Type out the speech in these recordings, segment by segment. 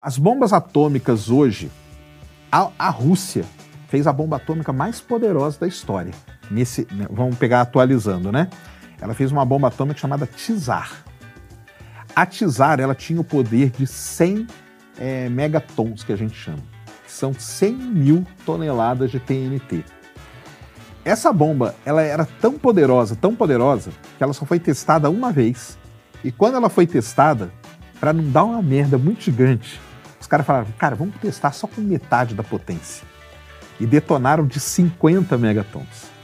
As bombas atômicas hoje, a, a Rússia fez a bomba atômica mais poderosa da história. Nesse, né, vamos pegar atualizando, né? Ela fez uma bomba atômica chamada Tsar. A Tsar, ela tinha o poder de 100 é, megatons, que a gente chama. Que são 100 mil toneladas de TNT. Essa bomba, ela era tão poderosa, tão poderosa, que ela só foi testada uma vez. E quando ela foi testada, para não dar uma merda muito gigante, caras falaram, cara, vamos testar só com metade da potência. E detonaram de 50 megatons.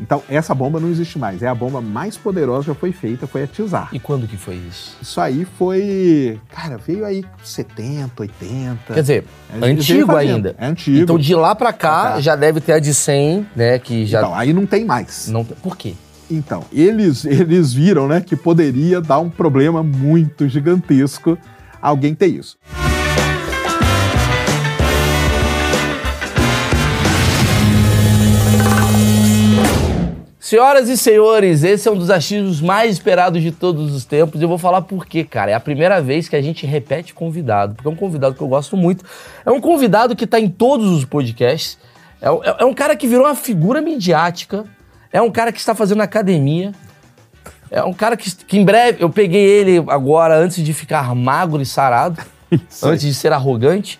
Então, essa bomba não existe mais. É a bomba mais poderosa que já foi feita, foi a Tizar. E quando que foi isso? Isso aí foi. Cara, veio aí 70, 80. Quer dizer, é antigo ainda. É antigo. Então, de lá para cá, pra cá, já deve ter a de 100, né? Que já... Então, aí não tem mais. Não... Por quê? Então, eles, eles viram, né, que poderia dar um problema muito gigantesco alguém ter isso. Senhoras e senhores, esse é um dos achismos mais esperados de todos os tempos. Eu vou falar por quê, cara. É a primeira vez que a gente repete convidado, porque é um convidado que eu gosto muito. É um convidado que está em todos os podcasts. É, é, é um cara que virou uma figura midiática. É um cara que está fazendo academia. É um cara que, que em breve. Eu peguei ele agora antes de ficar magro e sarado, antes de ser arrogante.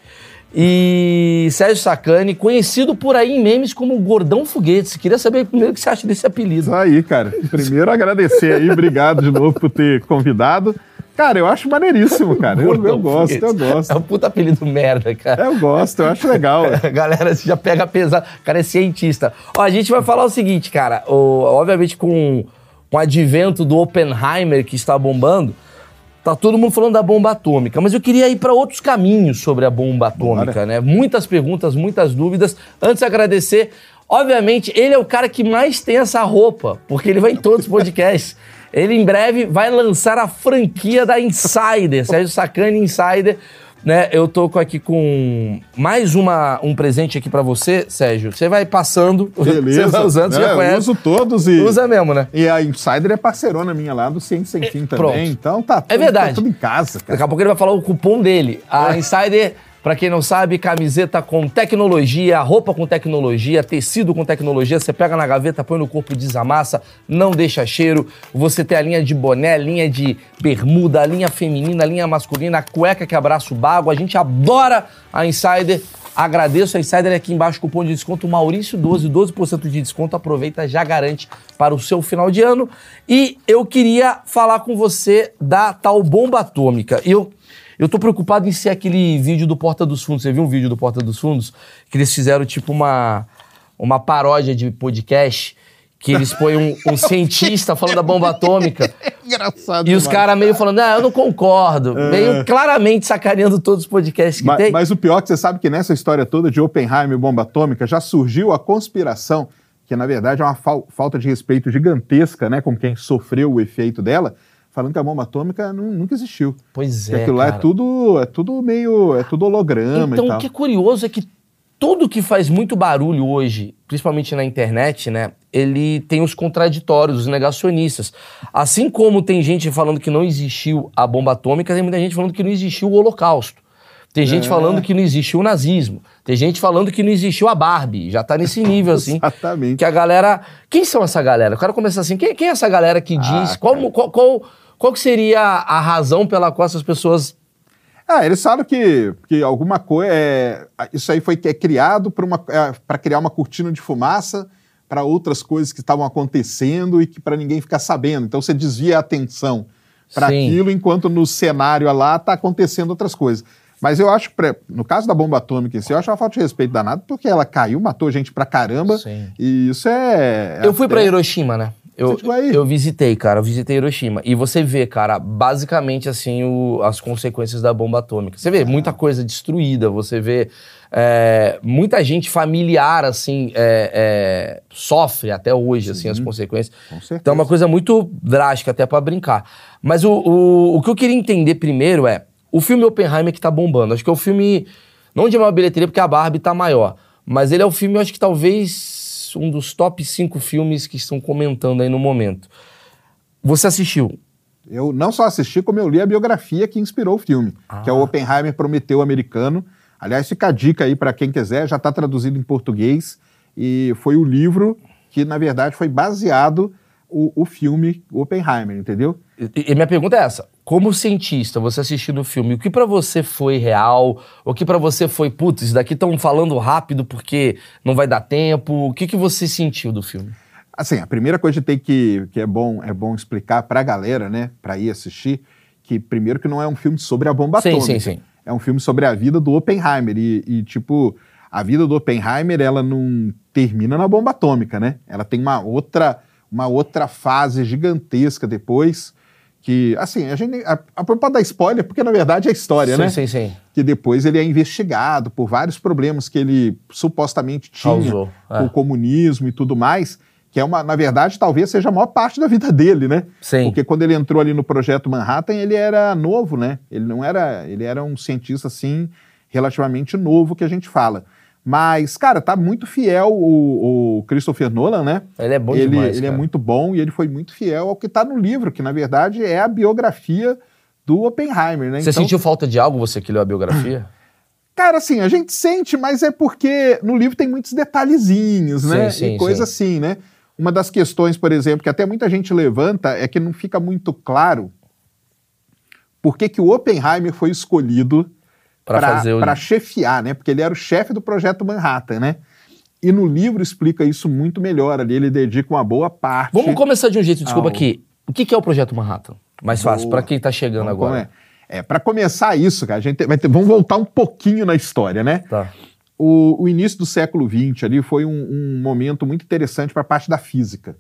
E Sérgio Sacani, conhecido por aí em memes como Gordão Foguetes. Queria saber primeiro o que você acha desse apelido. Isso aí, cara. Primeiro agradecer aí, obrigado de novo por ter convidado. Cara, eu acho maneiríssimo, cara. Eu, eu gosto, eu gosto. É um puta apelido merda, cara. Eu gosto, eu acho legal. A galera já pega pesado. O cara é cientista. Ó, a gente vai falar o seguinte, cara. O, obviamente, com, com o advento do Oppenheimer que está bombando, Tá todo mundo falando da bomba atômica, mas eu queria ir para outros caminhos sobre a bomba atômica, Bora. né? Muitas perguntas, muitas dúvidas. Antes agradecer, obviamente, ele é o cara que mais tem essa roupa, porque ele vai em todos os podcasts. Ele em breve vai lançar a franquia da Insider, Sérgio Sacani Insider né, eu tô aqui com mais uma, um presente aqui para você, Sérgio. Você vai passando, Beleza. você vai usando, você é, já conhece. uso todos e... Usa mesmo, né? E a Insider é parceirona minha lá do Ciência Sem Fim também. Pronto. Então tá tudo, é verdade. tá tudo em casa, cara. Daqui a pouco ele vai falar o cupom dele. A é. Insider... Para quem não sabe, camiseta com tecnologia, roupa com tecnologia, tecido com tecnologia, você pega na gaveta, põe no corpo, desamassa, não deixa cheiro. Você tem a linha de boné, linha de bermuda, linha feminina, linha masculina, a cueca que abraça o bago. A gente adora a Insider. Agradeço a Insider aqui embaixo, cupom de desconto Maurício12, 12% de desconto. Aproveita, já garante para o seu final de ano. E eu queria falar com você da tal bomba atômica. Eu eu tô preocupado em ser aquele vídeo do Porta dos Fundos. Você viu um vídeo do Porta dos Fundos? Que eles fizeram tipo uma, uma paródia de podcast que eles põem um, um cientista falando da bomba atômica. Engraçado. E os caras meio falando, ah, eu não concordo. É. Meio claramente sacaneando todos os podcasts que mas, tem. Mas o pior é que você sabe que nessa história toda de Oppenheimer e bomba atômica já surgiu a conspiração, que na verdade é uma fal falta de respeito gigantesca né, com quem sofreu o efeito dela, falando que a bomba atômica nunca existiu. Pois é. aquilo lá é tudo, é tudo meio. é tudo holograma então, e tal. o que é curioso é que tudo que faz muito barulho hoje, principalmente na internet, né? Ele tem os contraditórios, os negacionistas. Assim como tem gente falando que não existiu a bomba atômica, tem muita gente falando que não existiu o Holocausto. Tem gente é. falando que não existiu o nazismo. Tem gente falando que não existiu a Barbie. Já tá nesse nível, assim. Exatamente. Que a galera. Quem são essa galera? Eu quero começar assim. Quem, quem é essa galera que ah, diz. Qual, qual, qual, qual que seria a razão pela qual essas pessoas ah, eles falam que, que alguma coisa. É, isso aí foi é criado para é, criar uma cortina de fumaça para outras coisas que estavam acontecendo e que para ninguém ficar sabendo. Então você desvia a atenção para aquilo, enquanto no cenário lá está acontecendo outras coisas. Mas eu acho, no caso da bomba atômica em si, eu acho uma falta de respeito danado, porque ela caiu, matou gente pra caramba. Sim. E isso é. é eu fui para Hiroshima, né? Eu, eu visitei, cara, eu visitei Hiroshima. E você vê, cara, basicamente, assim, o, as consequências da bomba atômica. Você vê muita coisa destruída, você vê é, muita gente familiar, assim, é, é, sofre até hoje, Sim. assim, as consequências. Então é uma coisa muito drástica até para brincar. Mas o, o, o que eu queria entender primeiro é, o filme Oppenheimer que tá bombando. Acho que é o filme, não de maior bilheteria, porque a Barbie tá maior, mas ele é o filme, eu acho que talvez um dos top 5 filmes que estão comentando aí no momento. Você assistiu? Eu não só assisti, como eu li a biografia que inspirou o filme, que é o Ah. Oppenheimer Prometeu Americano. Aliás, fica a dica aí para quem quiser, já está traduzido em português e foi o livro que, na verdade, foi baseado o, o filme Oppenheimer, entendeu? E, e minha pergunta é essa: como cientista, você assistindo o filme, o que pra você foi real? O que pra você foi, putz, isso daqui estão falando rápido porque não vai dar tempo? O que, que você sentiu do filme? Assim, a primeira coisa que tem que, que é bom é bom explicar para a galera, né, para ir assistir, que primeiro que não é um filme sobre a bomba Sim, atômica. sim, sim. É um filme sobre a vida do Oppenheimer e, e, tipo a vida do Oppenheimer ela não termina na bomba atômica, né? Ela tem uma outra uma outra fase gigantesca depois que assim a gente a, a pode dar spoiler porque na verdade é história, sim, né? sim, sim. que depois ele é investigado por vários problemas que ele supostamente tinha Causou, é. com o comunismo e tudo mais, que é uma, na verdade, talvez seja a maior parte da vida dele, né? Sim. Porque quando ele entrou ali no projeto Manhattan, ele era novo, né? Ele não era, ele era um cientista assim relativamente novo que a gente fala. Mas, cara, tá muito fiel o, o Christopher Nolan, né? Ele é bom ele demais. ele é cara. muito bom e ele foi muito fiel ao que tá no livro, que na verdade é a biografia do Oppenheimer, né? Você sentiu falta de algo, você que leu a biografia? Cara, assim, a gente sente, mas é porque no livro tem muitos detalhezinhos, né? Sim, sim, e coisa sim. assim, né? Uma das questões, por exemplo, que até muita gente levanta é que não fica muito claro por que, que o Oppenheimer foi escolhido Fazer o- para chefiar, né? Porque ele era o chefe do projeto Manhattan, né? E no livro explica isso muito melhor ali, ele dedica uma boa parte. Vamos começar de um jeito, desculpa Ao- aqui. O que, que é o Projeto Manhattan? Mais fácil, Boa. pra quem tá chegando Vamos agora. come- É, para começar isso, cara, a gente vai ter, vamos voltar um pouquinho na história, né? Tá. O, o início do século XX ali foi um, um momento muito interessante para a parte da física.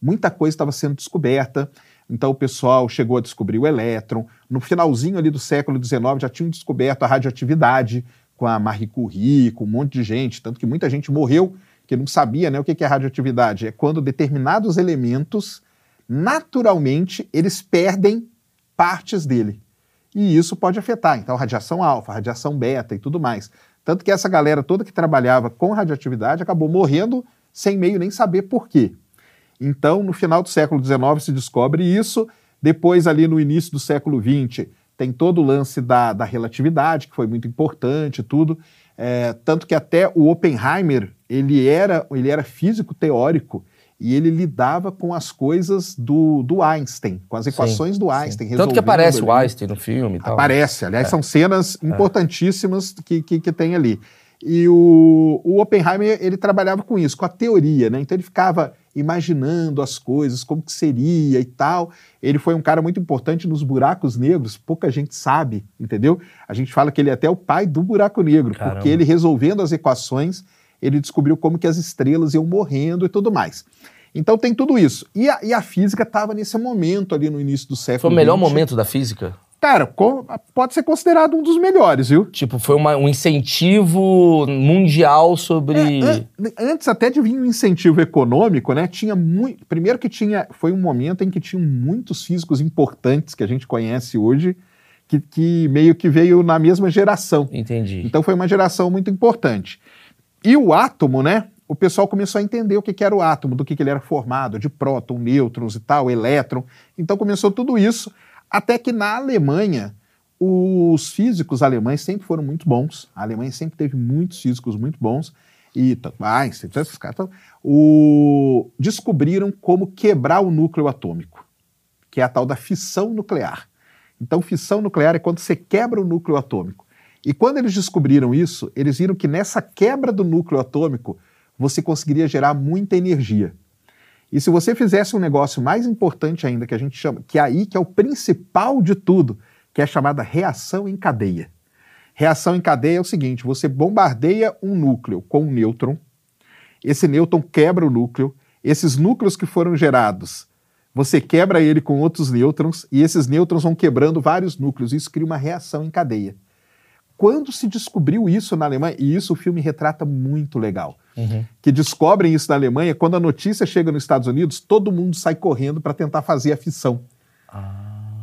Muita coisa estava sendo descoberta, então o pessoal chegou a descobrir o elétron. No finalzinho ali do século XIX já tinham descoberto a radioatividade com a Marie Curie, com um monte de gente, tanto que muita gente morreu que não sabia né, o que é radioatividade. É quando determinados elementos, naturalmente, eles perdem partes dele. E isso pode afetar, então, radiação alfa, radiação beta e tudo mais. Tanto que essa galera toda que trabalhava com radioatividade acabou morrendo sem meio nem saber por quê. Então, no final do século XIX se descobre isso, depois ali no início do século XX tem todo o lance da, da relatividade, que foi muito importante, tudo. É, tanto que até o Oppenheimer, ele era, ele era físico teórico e ele lidava com as coisas do, do Einstein, com as equações do Einstein. Tanto que aparece o ali. Einstein no filme e tal. Aparece, aliás, são cenas importantíssimas que, que, que tem ali. E o, o Oppenheimer, ele trabalhava com isso, com a teoria, né? Então ele ficava imaginando as coisas, como que seria e tal. Ele foi um cara muito importante nos buracos negros, pouca gente sabe, entendeu? A gente fala que ele é até o pai do buraco negro, Caramba. porque ele resolvendo as equações, ele descobriu como que as estrelas iam morrendo e tudo mais. Então tem tudo isso. E a, e a física estava nesse momento ali no início do século Foi o melhor XX. momento da física? Cara, pode ser considerado um dos melhores, viu? Tipo, foi uma- um incentivo mundial sobre. É, an- antes até de vir um incentivo econômico, né? Tinha muito. Primeiro que tinha. Foi um momento em que tinham muitos físicos importantes que a gente conhece hoje, que, que meio que veio na mesma geração. Entendi. Então foi uma geração muito importante. E o átomo, né? O pessoal começou a entender o que, que era o átomo, do que, que ele era formado, de próton, nêutrons e tal, elétron. Então começou tudo isso, até que na Alemanha, os físicos alemães sempre foram muito bons. A Alemanha sempre teve muitos físicos muito bons. E Einstein, esses caras, o- descobriram como quebrar o núcleo atômico, que é a tal da fissão nuclear. Então, fissão nuclear é quando você quebra o núcleo atômico. E quando eles descobriram isso, eles viram que nessa quebra do núcleo atômico, você conseguiria gerar muita energia. E se você fizesse um negócio mais importante ainda, que a gente chama, que é aí que é o principal de tudo, que é chamada reação em cadeia. Reação em cadeia é o seguinte: você bombardeia um núcleo com um nêutron, esse nêutron quebra o núcleo, esses núcleos que foram gerados, você quebra ele com outros nêutrons, e esses nêutrons vão quebrando vários núcleos, isso cria uma reação em cadeia. Quando se descobriu isso na Alemanha, e isso o filme retrata muito legal, Uhum. que descobrem isso na Alemanha, quando a notícia chega nos Estados Unidos, todo mundo sai correndo para tentar fazer a fissão.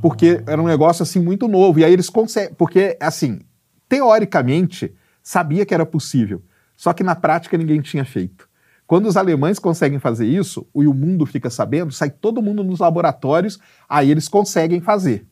Porque era um negócio assim muito novo. E aí eles conseguem. Porque, assim, teoricamente, sabia que era possível. Só que na prática ninguém tinha feito. Quando os alemães conseguem fazer isso, e o mundo fica sabendo, sai todo mundo nos laboratórios, aí eles conseguem fazer.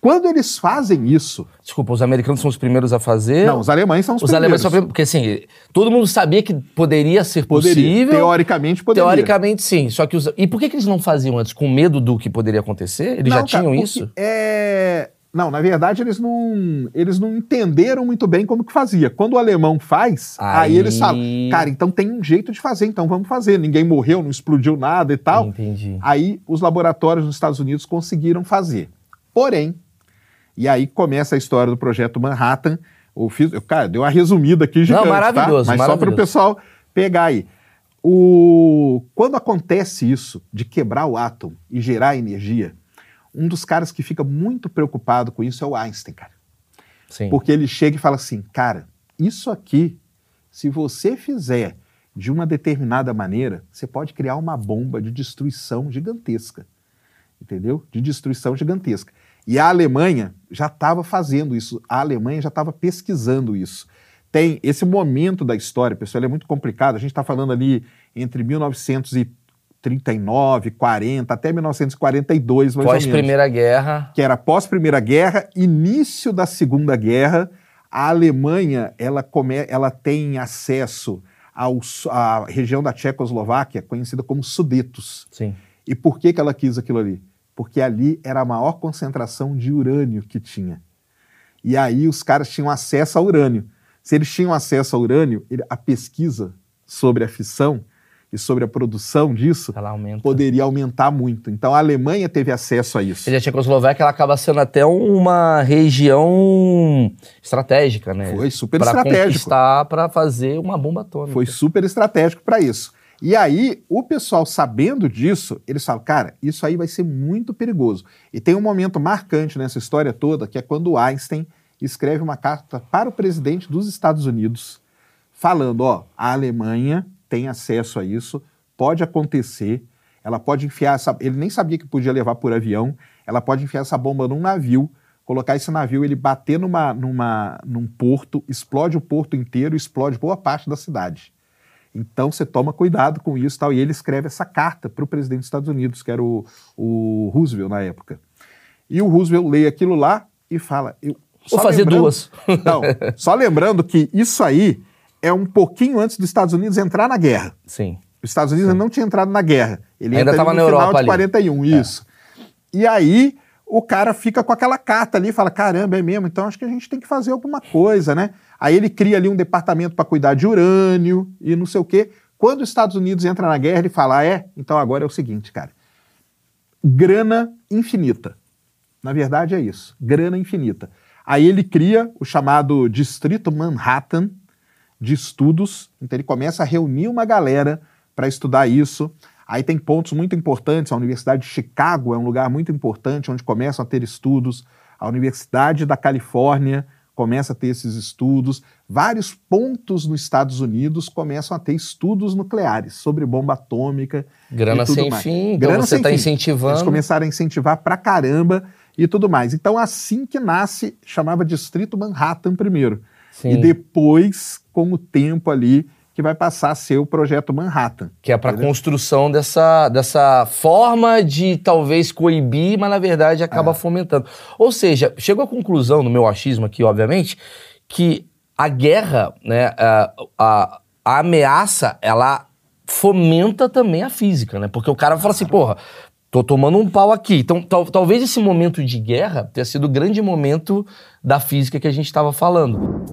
Quando eles fazem isso. Desculpa, os americanos são os primeiros a fazer? Não, os alemães são os, os primeiros. Os alemães são primeiros, porque assim, todo mundo sabia que poderia ser poderia. possível. Teoricamente poderia. Teoricamente sim. Só que os... E por que, que eles não faziam antes? Com medo do que poderia acontecer? Eles não, já tinham cara, isso? É. Não, na verdade eles não, eles não entenderam muito bem como que fazia. Quando o alemão faz, aí... aí, eles falam, cara, então tem um jeito de fazer, então vamos fazer. Ninguém morreu, não explodiu nada e tal. Entendi. Aí os laboratórios nos Estados Unidos conseguiram fazer. Porém, e aí começa a história do projeto Manhattan. O, cara, deu uma resumida aqui gigante, não, maravilhoso, tá? Mas maravilhoso. só para o pessoal pegar aí. O... Quando acontece isso, de quebrar o átomo e gerar energia, um dos caras que fica muito preocupado com isso é o Einstein, cara. Sim. Porque ele chega e fala assim, cara, isso aqui, se você fizer de uma determinada maneira, você pode criar uma bomba de destruição gigantesca. Entendeu? De destruição gigantesca. E a Alemanha já estava fazendo isso, a Alemanha já estava pesquisando isso. Tem esse momento da história, pessoal, é muito complicado. A gente está falando ali entre 1900 e 39, 40, até 1942, mais pós Primeira Guerra. Que era pós Primeira Guerra, início da Segunda Guerra. A Alemanha, ela, come, ela tem acesso ao, à região da Tchecoslováquia, conhecida como Sudetos. Sim. E por que, que ela quis aquilo ali? Porque ali era a maior concentração de urânio que tinha. E aí os caras tinham acesso ao urânio. Se eles tinham acesso ao urânio, a pesquisa sobre a fissão e sobre a produção disso poderia aumentar muito. Então a Alemanha teve acesso a isso. E a Tchecoslováquia ela acaba sendo até uma região estratégica, né? Foi super pra estratégico. Para fazer uma bomba atômica. Foi super estratégico para isso. E aí, o pessoal sabendo disso, eles falam, cara, isso aí vai ser muito perigoso. E tem um momento marcante nessa história toda, que é quando Einstein escreve uma carta para o presidente dos Estados Unidos, falando, ó, a Alemanha tem acesso a isso, pode acontecer, ela pode enfiar essa. Ele nem sabia que podia levar por avião, ela pode enfiar essa bomba num navio, colocar esse navio, ele bater numa, numa, num porto, explode o porto inteiro, explode boa parte da cidade. Então você toma cuidado com isso tal. E ele escreve essa carta para o presidente dos Estados Unidos, que era o, o, Roosevelt na época. E o Roosevelt lê aquilo lá e fala. Eu, Vou fazer duas. Não, só lembrando que isso aí é um pouquinho antes dos Estados Unidos entrar na guerra. Sim. Os Estados Unidos Sim. não tinha entrado na guerra. Ele ainda estava na final Europa de 41, ali. isso. É. E aí o cara fica com aquela carta ali e fala: caramba, é mesmo, então acho que a gente tem que fazer alguma coisa, né? Aí ele cria ali um departamento para cuidar de urânio e não sei o quê. Quando os Estados Unidos entra na guerra, ele fala: ah, é? Então agora é o seguinte, cara. Grana infinita. Na verdade é isso, grana infinita. Aí ele cria o chamado Distrito Manhattan, de estudos. Então ele começa a reunir uma galera para estudar isso. Aí tem pontos muito importantes. A Universidade de Chicago é um lugar muito importante onde começam a ter estudos. A Universidade da Califórnia começa a ter esses estudos. Vários pontos nos Estados Unidos começam a ter estudos nucleares sobre bomba atômica. Grana e tudo sem mais. fim, então Grana você está incentivando. Eles começaram a incentivar pra caramba e tudo mais. Então, assim que nasce, chamava Distrito Manhattan primeiro. Sim. E depois, com o tempo ali, que vai passar a ser o projeto Manhattan. Que é para a construção dessa, dessa forma de talvez coibir, mas na verdade acaba É. fomentando. Ou seja, chegou à conclusão, no meu achismo aqui, obviamente, que a guerra, né, a, a, a ameaça, ela fomenta também a física, né? Porque o cara fala assim, porra, tô tomando um pau aqui. Então, tal- talvez esse momento de guerra tenha sido o grande momento da física que a gente estava falando.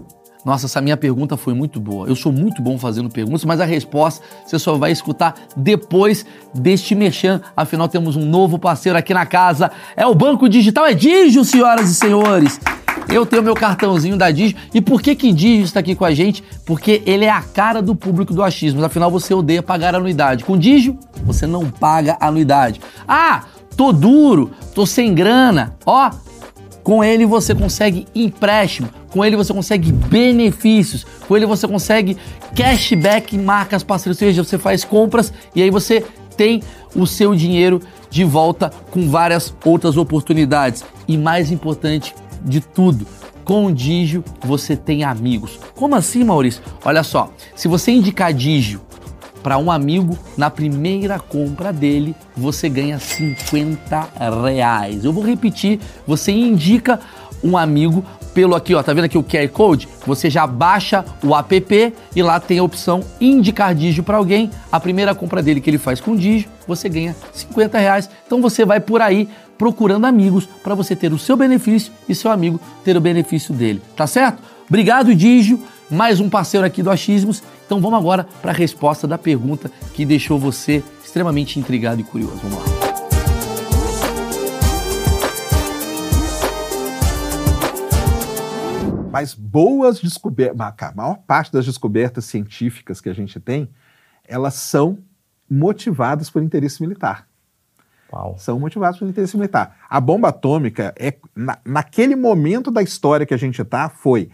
Nossa, essa minha pergunta foi muito boa. Eu sou muito bom fazendo perguntas, mas a resposta você só vai escutar depois deste merchan. Afinal, temos um novo parceiro aqui na casa. É o Banco Digital, é Digio, senhoras e senhores. Eu tenho meu cartãozinho da Digio. E por que que Digio está aqui com a gente? Porque ele é a cara do público do achismo. Afinal, você odeia pagar anuidade. Com Digio, você não paga anuidade. Ah, tô duro, tô sem grana. Ó, com ele você consegue empréstimo, com ele você consegue benefícios, com ele você consegue cashback em marcas parceiras, ou seja, você faz compras e aí você tem o seu dinheiro de volta com várias outras oportunidades. E mais importante de tudo, com o Digio você tem amigos. Como assim, Maurício? Olha só, se você indicar Digio para um amigo, na primeira compra dele, você ganha 50 reais. Eu vou repetir, você indica um amigo pelo aqui, ó, tá vendo aqui o QR Code? Você já baixa o app e lá tem a opção indicar Digio para alguém. A primeira compra dele que ele faz com Digio, você ganha 50 reais. Então você vai por aí procurando amigos para você ter o seu benefício e seu amigo ter o benefício dele, tá certo? Obrigado, Digio, mais um parceiro aqui do Achismos. Então vamos agora para a resposta da pergunta que deixou você extremamente intrigado e curioso. Vamos lá. Mas boas descobertas, a maior parte das descobertas científicas que a gente tem, elas são motivadas por interesse militar. Uau. São motivadas por interesse militar. A bomba atômica, é, na, naquele momento da história que a gente está, foi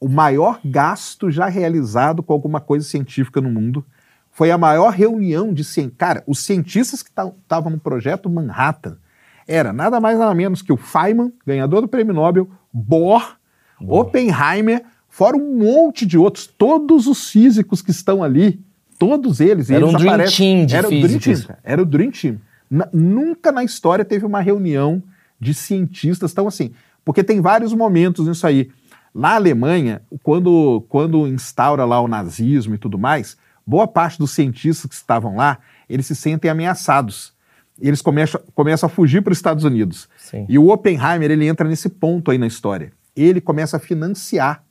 o maior gasto já realizado com alguma coisa científica no mundo. Foi a maior reunião de cientistas. Cara, os cientistas que estavam no projeto Manhattan era nada mais nada menos que o Feynman, ganhador do prêmio Nobel, Bohr, Boa. Oppenheimer, fora um monte de outros. Todos os físicos que estão ali, todos eles. Era eles um Dream Team de era físicos. O Dream Team, era o Dream Team. Na, nunca na história teve uma reunião de cientistas tão assim. Porque tem vários momentos nisso aí. Na Alemanha, quando, quando instaura lá o nazismo e tudo mais, boa parte dos cientistas que estavam lá, eles se sentem ameaçados. Eles começam, começam a fugir para os Estados Unidos. Sim. E o Oppenheimer, ele entra nesse ponto aí na história. Ele começa a financiar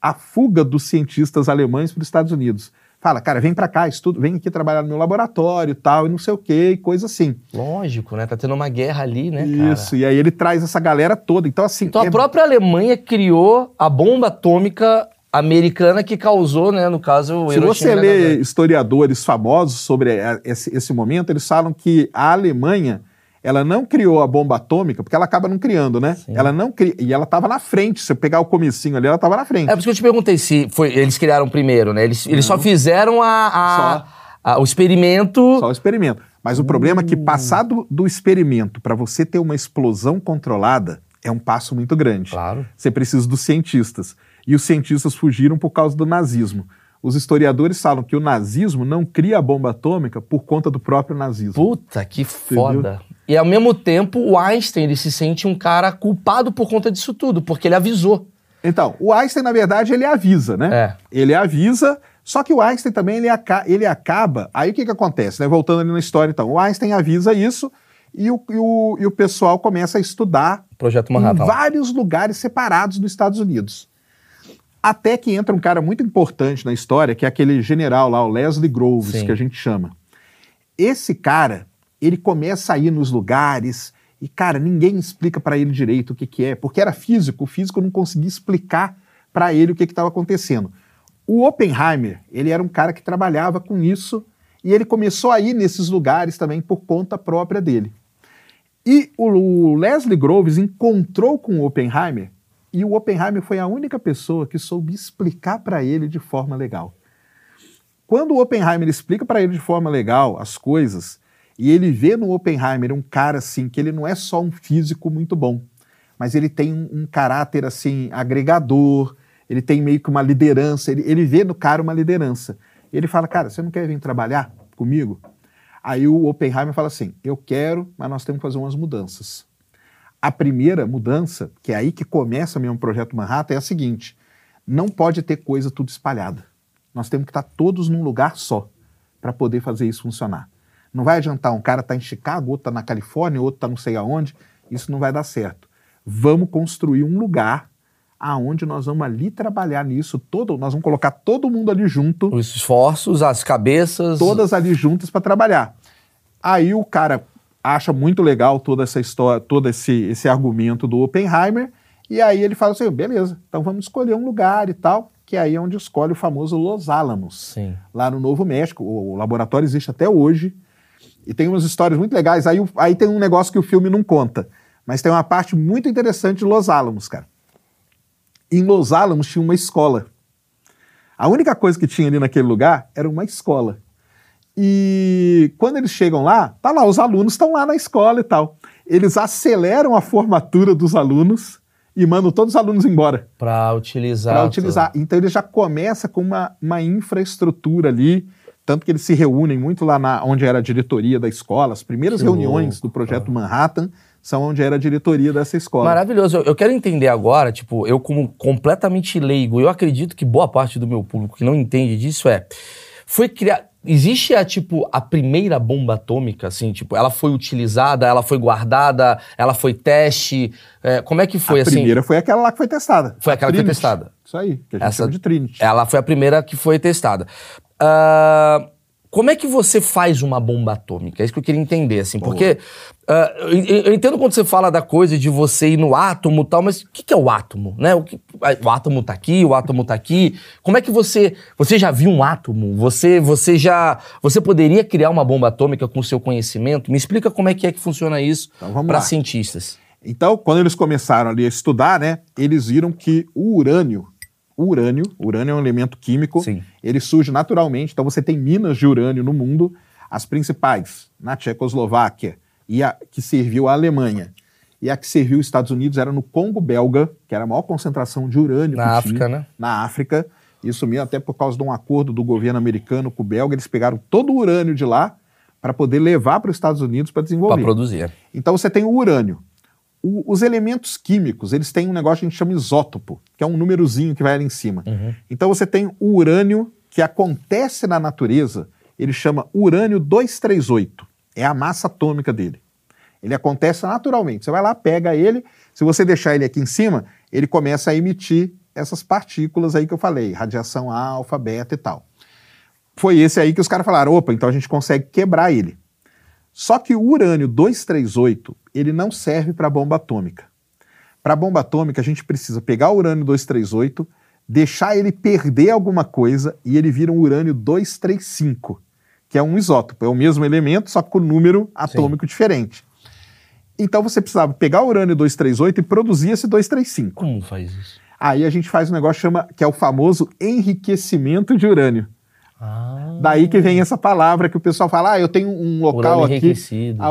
a fuga dos cientistas alemães para os Estados Unidos. Fala, cara, vem para cá, estudo, vem aqui trabalhar no meu laboratório tal, e não sei o quê, e coisa assim. Lógico, né? Tá tendo uma guerra ali, né, Isso, cara? e aí ele traz essa galera toda. Então, assim. Então é- a própria Alemanha criou a bomba atômica americana que causou, né, no caso, o Se você lê historiadores famosos sobre esse, esse momento, eles falam que a Alemanha ela não criou a bomba atômica, porque ela acaba não criando, né? Sim. Ela não cria, e ela estava na frente. Se você pegar o comecinho ali, ela estava na frente. É por isso que eu te perguntei se foi, eles criaram primeiro, né? Eles, eles só fizeram a, a- a- o experimento. Só o experimento. Mas o problema é que passado do experimento para você ter uma explosão controlada é um passo muito grande. Claro. Você precisa dos cientistas. E os cientistas fugiram por causa do nazismo. Os historiadores falam que o nazismo não cria a bomba atômica por conta do próprio nazismo. Puta, que foda. E ao mesmo tempo, o Einstein ele se sente um cara culpado por conta disso tudo, porque ele avisou. Então, o Einstein, na verdade, ele avisa, né? É. Ele avisa, só que o Einstein também, ele, aca- ele acaba... Aí o que que acontece, né? Voltando ali na história, então. O Einstein avisa isso e o, e o, e o pessoal começa a estudar Projeto em Manhattan. vários lugares separados dos Estados Unidos. Até que entra um cara muito importante na história, que é aquele general lá, o Leslie Groves, Sim. que a gente chama. Esse cara, ele começa a ir nos lugares e, cara, ninguém explica para ele direito o que, que é, porque era físico, o físico não conseguia explicar para ele o que estava acontecendo. O Oppenheimer, ele era um cara que trabalhava com isso e ele começou a ir nesses lugares também por conta própria dele. E o, o Leslie Groves encontrou com o Oppenheimer e o Oppenheimer foi a única pessoa que soube explicar para ele de forma legal. Quando o Oppenheimer explica para ele de forma legal as coisas, e ele vê no Oppenheimer um cara assim, que ele não é só um físico muito bom, mas ele tem um, um caráter assim, agregador, ele tem meio que uma liderança, ele, ele vê no cara uma liderança. Ele fala, cara, você não quer vir trabalhar comigo? Aí o Oppenheimer fala assim, eu quero, mas nós temos que fazer umas mudanças. A primeira mudança, que é aí que começa mesmo o projeto Manhattan, é a seguinte: não pode ter coisa tudo espalhada. Nós temos que estar todos num lugar só para poder fazer isso funcionar. Não vai adiantar um cara estar em Chicago, outro está na Califórnia, outro está não sei aonde. Isso não vai dar certo. Vamos construir um lugar aonde nós vamos ali trabalhar nisso todo, nós vamos colocar todo mundo ali junto Os esforços, as cabeças. todas ali juntas para trabalhar. Aí o cara acha muito legal toda essa história, todo esse, esse argumento do Oppenheimer, e aí ele fala assim: beleza, então vamos escolher um lugar e tal, que aí é onde escolhe o famoso Los Alamos, Sim. lá no Novo México. O laboratório existe até hoje, e tem umas histórias muito legais. Aí, aí tem um negócio que o filme não conta, mas tem uma parte muito interessante de Los Alamos, cara. Em Los Alamos tinha uma escola. A única coisa que tinha ali naquele lugar era uma escola. E quando eles chegam lá, tá lá, os alunos estão lá na escola e tal. Eles aceleram a formatura dos alunos e mandam todos os alunos embora Pra utilizar. para utilizar. Então ele já começa com uma, uma infraestrutura ali Tanto que eles se reúnem muito lá na, onde era a diretoria da escola. As primeiras Que reuniões louco, do projeto Manhattan são onde era a diretoria dessa escola. Maravilhoso. Eu- Eu quero entender agora, tipo, eu como completamente leigo, eu acredito que boa parte do meu público que não entende disso é, foi criar, existe a tipo a primeira bomba atômica, assim, tipo, ela foi utilizada, ela foi guardada, ela foi teste, é, como é que foi a assim? primeira foi aquela lá que foi testada. Foi aquela que foi Trinity. testada. Isso aí, que a gente Essa- de Trinity. Ela foi a primeira que foi testada. Ah, como é que você faz uma bomba atômica? É isso que eu queria entender, assim, porque ah, eu, eu entendo quando você fala da coisa de você ir no átomo e tal, mas o que, que é o átomo, né? O, que- o átomo tá aqui, o átomo tá aqui. Como é que você, você já viu um átomo? Você, você já, você poderia criar uma bomba atômica com o seu conhecimento? Me explica como é que é que funciona isso Então, para cientistas. Então, quando eles começaram ali a estudar, né, eles viram que o urânio, o urânio, o urânio é um elemento químico, Sim. ele surge naturalmente, então você tem minas de urânio no mundo, as principais, na Tchecoslováquia, e a que serviu a Alemanha, e a que serviu os Estados Unidos era no Congo belga, que era a maior concentração de urânio Na África, tinha, né? na África, isso mesmo até por causa de um acordo do governo americano com o belga, eles pegaram todo o urânio de lá para poder levar para os Estados Unidos para Para desenvolver. produzir. Então você tem o urânio. O- os elementos químicos, eles têm um negócio que a gente chama isótopo, que é um númerozinho que vai ali em cima. Então você tem o urânio que acontece na natureza, ele chama urânio 238. É a massa atômica dele. Ele acontece naturalmente. Você vai lá, pega ele, se você deixar ele aqui em cima, ele começa a emitir essas partículas aí que eu falei, radiação alfa, beta e tal. Foi esse aí que os caras falaram, opa, então a gente consegue quebrar ele. Só que o urânio 238, ele não serve para bomba atômica. Para bomba atômica, a gente precisa pegar o urânio 238, deixar ele perder alguma coisa e ele vira um urânio 235, que é um isótopo, é o mesmo elemento, só que com número atômico diferente. Então você precisava pegar o urânio 238 e produzir esse 235. Como faz isso? Aí a gente faz um negócio que chama, que é o famoso enriquecimento de urânio. Ah, Daí que vem essa palavra que o pessoal fala: ah, eu tenho um local aqui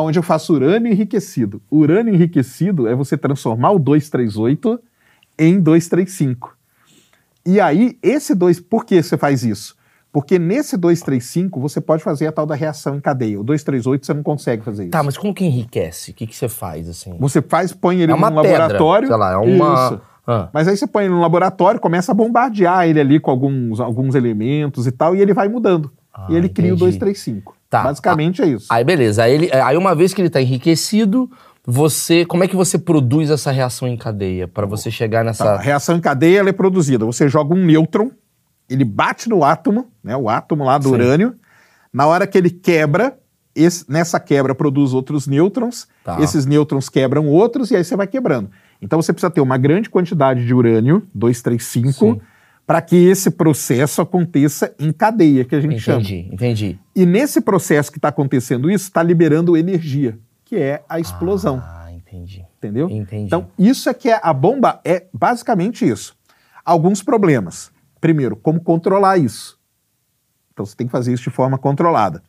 onde eu faço urânio enriquecido. Urânio enriquecido é você transformar o 238 em 235. E aí, esse 2, por que você faz isso? Porque nesse 235 você pode fazer a tal da reação em cadeia. O 238 você não consegue fazer isso. Tá, mas como que enriquece? O que, que você faz, assim? Você faz, põe ele É num pedra, laboratório. sei lá, é uma- Isso. Ah. Mas aí você põe ele no laboratório, começa a bombardear ele ali com alguns, alguns elementos e tal, e ele vai mudando. Ah, e ele cria o entendi. 235. Tá. Basicamente é isso. Aí beleza, aí, ele, aí uma vez que ele tá enriquecido, você, como é que você produz essa reação em cadeia para você chegar Tá, nessa A reação em cadeia ela é produzida. Você joga um nêutron, ele bate no átomo, né, o átomo lá do Sim. urânio. Na hora que ele quebra, esse- nessa quebra produz outros nêutrons. Tá. Esses nêutrons quebram outros e aí você vai quebrando. Então você precisa ter uma grande quantidade de urânio, 235, Sim. para que esse processo aconteça em cadeia, que a gente chama. Entendi, entendi. E nesse processo que está acontecendo isso, está liberando energia, que é a explosão. Ah, entendi. Entendeu? Entendi. Então, isso é que é a bomba é basicamente isso. Alguns problemas. Primeiro, como controlar isso? Então, você tem que fazer isso de forma controlada.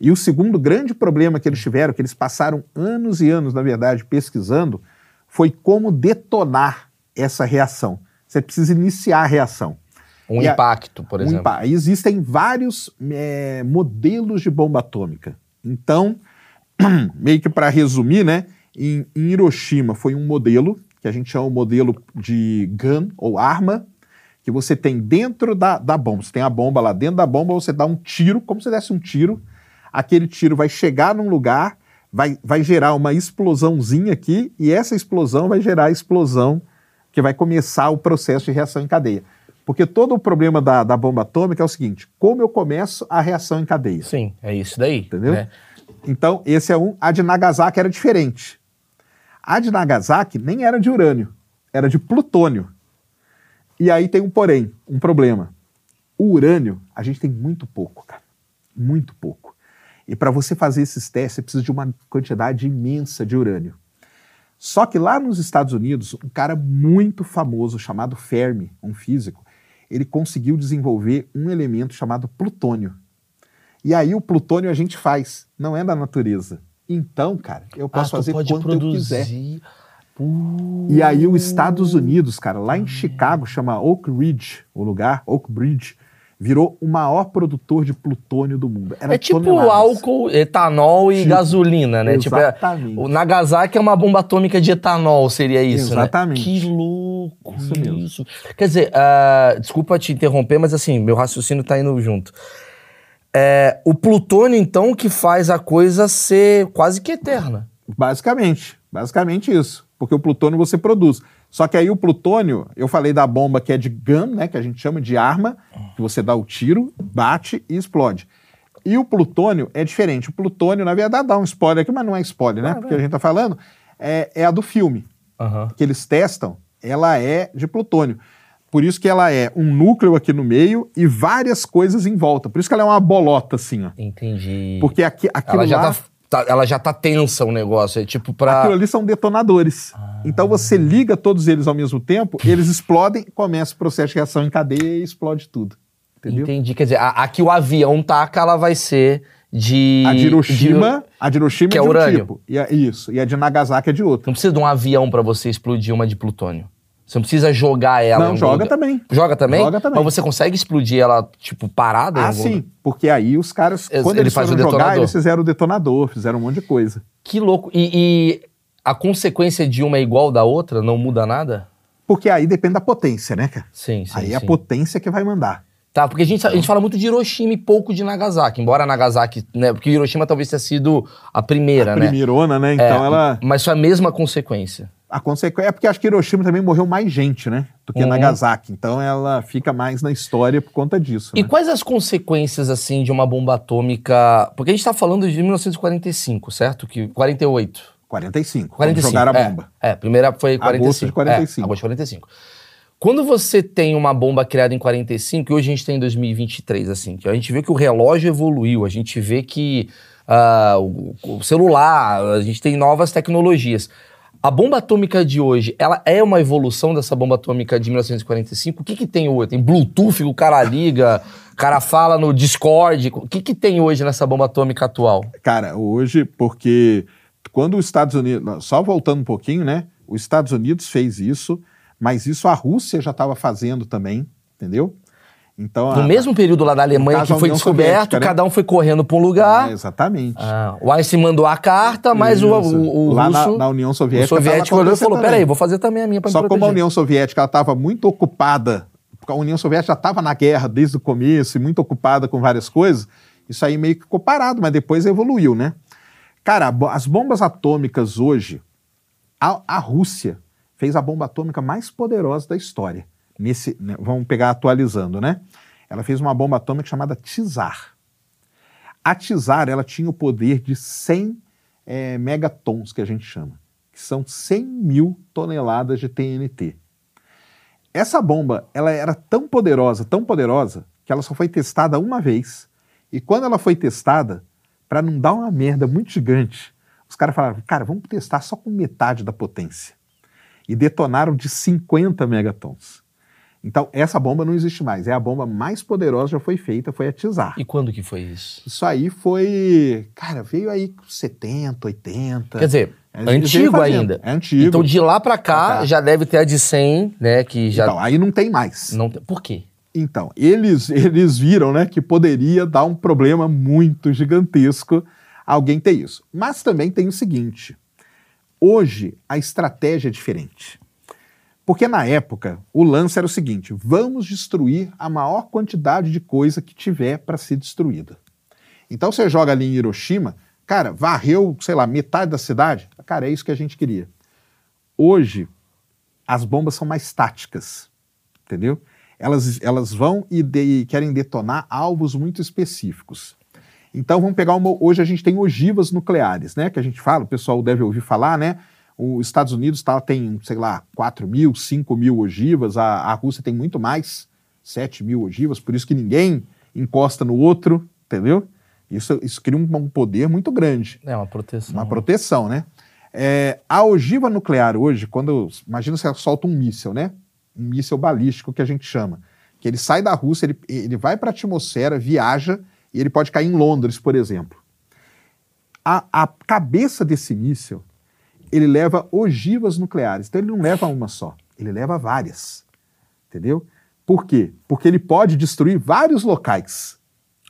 E o segundo grande problema que eles tiveram, que eles passaram anos e anos, na verdade, pesquisando, foi como detonar essa reação. Você precisa iniciar a reação. um e a- impacto, por Um exemplo. impa- Existem vários é, modelos de bomba atômica. Então, meio que para resumir, né? Em, em Hiroshima foi um modelo, que a gente chama o modelo de gun ou arma, que você tem dentro da, da bomba. Você tem a bomba lá dentro da bomba, você dá um tiro, como se desse um tiro. Aquele tiro vai chegar num lugar, vai, vai gerar uma explosãozinha aqui, e essa explosão vai gerar a explosão que vai começar o processo de reação em cadeia. Porque todo o problema da, da bomba atômica é o seguinte: como eu começo a reação em cadeia? Sim, é isso daí. Entendeu? né? Então, esse é um. A de Nagasaki era diferente. A de Nagasaki nem era de urânio, era de plutônio. E aí tem um porém, um problema. O urânio, a gente tem muito pouco, cara. Muito pouco. E para você fazer esses testes, você precisa de uma quantidade imensa de urânio. Só que lá nos Estados Unidos, um cara muito famoso chamado Fermi, um físico, ele conseguiu desenvolver um elemento chamado plutônio. E aí o plutônio a gente faz, não é da natureza. Então, cara, eu posso ah, fazer quanto eu quiser. produzir. Uh, E aí os Estados Unidos, cara, lá em Chicago, chama Oak Ridge, o lugar, Oak Bridge, virou o maior produtor de plutônio do mundo. Era É tipo toneladas. álcool, etanol e Tipo, gasolina, né? Tipo, é- exatamente. o Nagasaki é uma bomba atômica de etanol, seria isso, Exatamente. né? Que louco Isso isso. mesmo. Quer dizer, ah, desculpa te interromper, mas assim, meu raciocínio tá indo junto. É, o plutônio, então, que faz a coisa ser quase que eterna. Basicamente, basicamente isso. Porque o plutônio você produz. Só que aí o plutônio, eu falei da bomba que é de gun, né, que a gente chama de arma, que você dá o tiro, bate e explode. E o plutônio é diferente. O plutônio, na verdade, dá um spoiler aqui, mas não é spoiler, né? Porque a gente tá falando, é, é a do filme Aham. que eles testam, ela é de plutônio. Por isso que ela é um núcleo aqui no meio e várias coisas em volta. Por isso que ela é uma bolota, assim, ó. Entendi. Porque aqui, aquilo ela já, lá... tá, tá- ela já tá tensa o negócio. É tipo pra. Aquilo ali são detonadores. Então você liga todos eles ao mesmo tempo, eles explodem, começa o processo de reação em cadeia e explode tudo. Entendeu? Entendi. Quer dizer, a, a que o avião taca, ela vai ser de. A de Hiroshima, de- a de Hiroshima que é é de um urânio. tipo. E a, isso. E a de Nagasaki é de outro. Não precisa de um avião pra você explodir uma de plutônio. Você não precisa jogar ela. Não, joga lugar. também. Joga também? Joga também. Mas você consegue explodir ela, tipo, parada? Ah, sim. Porque aí os caras, quando ele eles faz foram o jogar, eles fizeram o detonador, fizeram um monte de coisa. Que louco. E, e a consequência de uma é igual da outra? Não muda nada? Porque aí depende da potência, né, cara? Sim, sim. aí é a sim. potência que vai mandar. Tá, porque a gente, a gente fala muito de Hiroshima e pouco de Nagasaki. Embora Nagasaki, né? Porque Hiroshima talvez tenha sido a primeira, a né? primeirona, né? Então É, ela. Mas foi a mesma consequência. A consequência é porque acho que Hiroshima também morreu mais gente, né? Do que Uhum. Nagasaki. Então ela fica mais na história por conta disso. E né? quais as consequências, assim, de uma bomba atômica? Porque a gente tá falando de 1945, certo? Que 48. 45. 45. Quando jogaram a é, bomba. É, a primeira foi 45. Agosto de 45. É, agosto de 45. Quando você tem uma bomba criada em 45, e hoje a gente tem em 2023, assim, que a gente vê que o relógio evoluiu, a gente vê que ah, o, o celular, a gente tem novas tecnologias. A bomba atômica de hoje, ela é uma evolução dessa bomba atômica de 1945? O que que tem hoje? Tem Bluetooth, o cara liga, o cara fala no Discord. O que que tem hoje nessa bomba atômica atual? Cara, hoje, porque quando os Estados Unidos. Só voltando um pouquinho, né? Os Estados Unidos fez isso, mas isso a Rússia já estava fazendo também, entendeu? Então. No a- mesmo período lá da Alemanha que foi União descoberto, né? cada um foi correndo para um lugar. É, exatamente. Ah, o Einstein mandou a carta, mas o, Isso. o, o Lá na- russo, na, União o Soviética. soviético tava olhou e falou, peraí, vou fazer também a minha para me Só como a. União Soviética estava muito ocupada, porque a União Soviética já estava na guerra desde o começo e muito ocupada com várias coisas, isso aí meio que ficou parado, mas depois evoluiu, né? Cara, as bombas atômicas hoje, a, a Rússia fez a bomba atômica mais poderosa da história. Nesse, né, vamos pegar atualizando, né? Ela fez uma bomba atômica chamada Tsar. A Tsar, ela tinha o poder de 100 eh, megatons, que a gente chama, que são 100 mil toneladas de TNT. Essa bomba, ela era tão poderosa, tão poderosa, que ela só foi testada uma vez. E quando ela foi testada, para não dar uma merda muito gigante, os caras falaram, cara, vamos testar só com metade da potência. E detonaram de 50 megatons. Então, essa bomba não existe mais. É a bomba mais poderosa já foi feita, foi a Tsar. E quando que foi isso? Isso aí foi. Cara, veio aí com 70, 80. Quer dizer, É, antigo ainda. É antigo. Então de lá pra cá Pra cá. já deve ter a de 100, né, que já Então, aí não tem mais. não tem. Por quê? Então, eles, eles viram né, que poderia dar um problema muito gigantesco alguém ter isso. Mas também tem o seguinte: hoje a estratégia é diferente. Porque na época o lance era o seguinte: vamos destruir a maior quantidade de coisa que tiver para ser destruída. Então você joga ali em Hiroshima, cara, varreu, sei lá, metade da cidade. Cara, é isso que a gente queria. Hoje, as bombas são mais táticas, entendeu? Elas, elas vão e, de- e querem detonar alvos muito específicos. Então vamos pegar uma. Hoje a gente tem ogivas nucleares, né? Que a gente fala, o pessoal deve ouvir falar, né? Os Estados Unidos tá, tem, sei lá, 4 mil, 5 mil ogivas, a, a Rússia tem muito mais, 7 mil ogivas, por isso que ninguém encosta no outro, entendeu? Isso, isso cria um, um poder muito grande É uma proteção. uma proteção, né? É, a ogiva nuclear hoje, quando imagina você solta um míssil, né? Um míssil balístico que a gente chama, que ele sai da Rússia, ele, ele vai para a atmosfera, viaja e ele pode cair em Londres, por exemplo. A, a cabeça desse míssil, ele leva ogivas nucleares, então ele não leva uma só, ele leva várias, entendeu? Por quê? Porque ele pode destruir vários locais.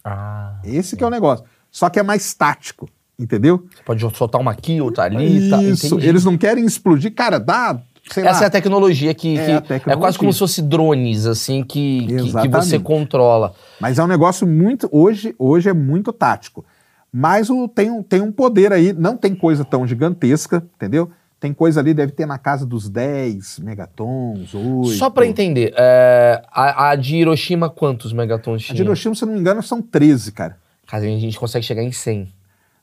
Ah. Esse que é o negócio. Só que é mais tático, entendeu? Você pode soltar uma aqui, outra ali. tá, Isso. entendi. Eles não querem explodir. Cara, dá, sei Essa lá. é a tecnologia que, É que a é, tecnologia. quase como se fosse drones, assim, que, que, que você controla. Mas é um negócio muito. Hoje, hoje é muito tático. Mas o, tem, um, tem um poder aí, não tem coisa tão gigantesca, entendeu? Tem coisa ali, deve ter na casa dos 10 megatons, 8. Só pra entender, é, a, a de Hiroshima, quantos megatons A tinha? de Hiroshima, se eu não me engano, são 13, cara. Cara, a gente consegue chegar em 100.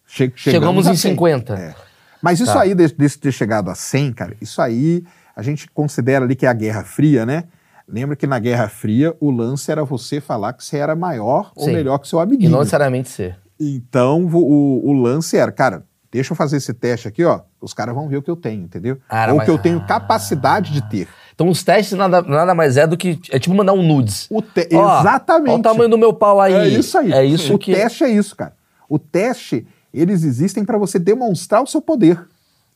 Che Chegamos a em 100. 50. É. Mas isso Tá. aí, de, de ter chegado a 100, cara, isso aí a gente considera ali que é a Guerra Fria, né? Lembra que na Guerra Fria o lance era você falar que você era maior ou Sim. melhor que seu E amiguinho. não necessariamente ser. Então o, o lance era, cara, deixa eu fazer esse teste aqui, ó. Os caras vão ver o que eu tenho, entendeu? Era ou o mais- que eu tenho capacidade de ter. Então os testes nada, nada mais é do que. É tipo mandar um nudes. O te- Ó, Exatamente. Olha o tamanho do meu pau aí. É isso aí. É isso o que. teste é isso, cara. O teste, eles existem para você demonstrar o seu poder.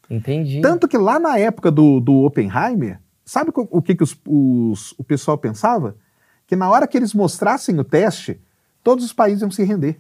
Entendi. Tanto que lá na época do, do Oppenheimer, sabe o que, que os- os- o pessoal pensava? Que na hora que eles mostrassem o teste, todos os países iam se render.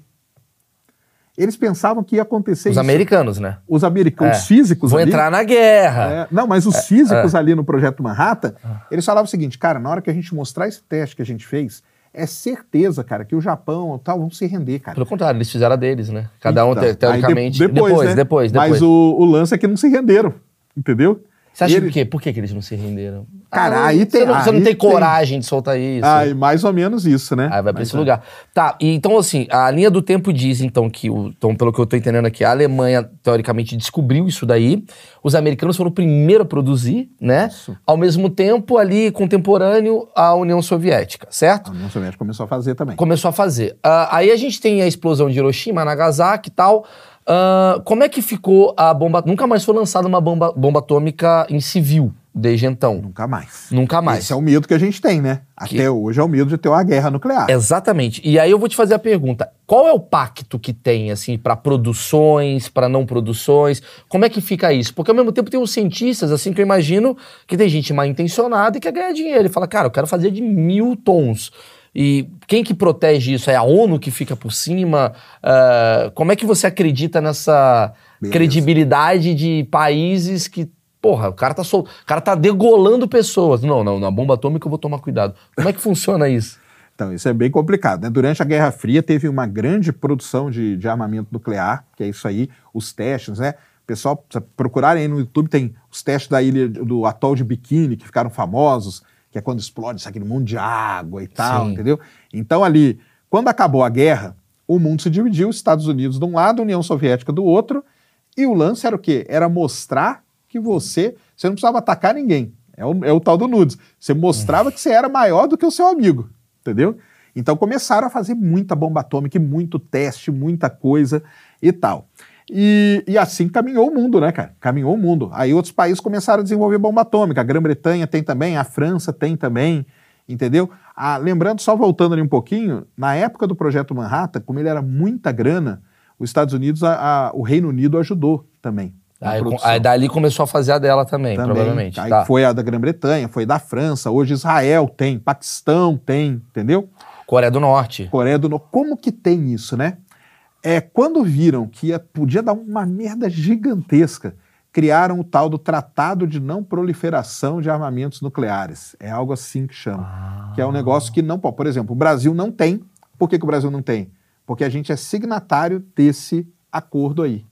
Eles pensavam que ia acontecer Os isso. americanos, né? Os americanos, É. os físicos Vão ali, entrar na guerra. é, não, mas os físicos ali no Projeto Manhattan, eles falavam o seguinte, cara, na hora que a gente mostrar esse teste que a gente fez, é certeza, cara, que o Japão e tal vão se render, cara. Pelo contrário, eles fizeram a deles, né? Cada um, Então, te- aí teoricamente. de- depois, né? depois, depois. Mas o, o lance é que não se renderam, entendeu? Você acha Ele- por quê? Por que, que eles não se renderam? Cara, Ah, aí você tem- Não, você não tem tem. coragem de soltar isso. Ah, e mais ou menos isso, né? Aí vai pra esse é. lugar. Tá, e então assim, a linha do tempo diz então que, o, então, pelo que eu tô entendendo aqui, a Alemanha teoricamente descobriu isso daí, os americanos foram o primeiro a produzir, né? Isso. Ao mesmo tempo, ali, contemporâneo à União Soviética, certo? A União Soviética começou a fazer também. Começou a fazer. Ah, aí a gente tem a explosão de Hiroshima, Nagasaki e tal. Ah, como é que ficou a bomba... Nunca mais foi lançada uma bomba, bomba atômica em civil, desde então. Nunca mais. Nunca mais. Esse é o medo que a gente tem, né? Que- Até hoje é o medo de ter uma guerra nuclear. Exatamente. E aí eu vou te fazer a pergunta: qual é o pacto que tem assim para produções, para não produções? Como é que fica isso? Porque ao mesmo tempo tem os cientistas assim que eu imagino que tem gente mal intencionada e quer ganhar dinheiro e fala, cara, eu quero fazer de mil tons. E quem que protege isso? É a ONU que fica por cima? Ah, como é que você acredita nessa Beleza. credibilidade de países que Porra, o cara tá sol... o cara tá degolando pessoas. Não, não, na bomba atômica eu vou tomar cuidado. Como é que funciona isso? Então, isso é bem complicado. Né? Durante a Guerra Fria, teve uma grande produção de, de armamento nuclear, que é isso aí, os testes, né? O pessoal, se procurarem aí no YouTube, tem os testes da ilha do atol de Bikini, que ficaram famosos, que é quando explode isso aquele mundo de água e tal, Sim. entendeu? Então, ali, quando acabou a guerra, o mundo se dividiu, os Estados Unidos de um lado, União Soviética do outro, e o lance era o quê? Era mostrar que você, você não precisava atacar ninguém. É o, é o tal do nudes. Você mostrava que você era maior do que o seu amigo, entendeu? Então começaram a fazer muita bomba atômica, muito teste, muita coisa e tal. E, e assim caminhou o mundo, né, cara? Caminhou o mundo. Aí outros países começaram a desenvolver bomba atômica. A Grã-Bretanha tem também, a França tem também, entendeu? Ah, lembrando, só voltando ali um pouquinho, na época do Projeto Manhattan, como ele era muita grana, os Estados Unidos, a- a- o Reino Unido ajudou também. Aí, aí dali começou a fazer a dela também, Também. provavelmente. Aí tá. foi a da Grã-Bretanha, foi da França, hoje Israel tem, Paquistão tem, entendeu? Coreia do Norte. Coreia do Norte. Como que tem isso, né? É, quando viram que ia- podia dar uma merda gigantesca, criaram o tal do Tratado de Não Proliferação de Armamentos Nucleares. É algo assim que chama. Que é um negócio que não pode. Por exemplo, o Brasil não tem. Por que, que o Brasil não tem? Porque a gente é signatário desse acordo aí.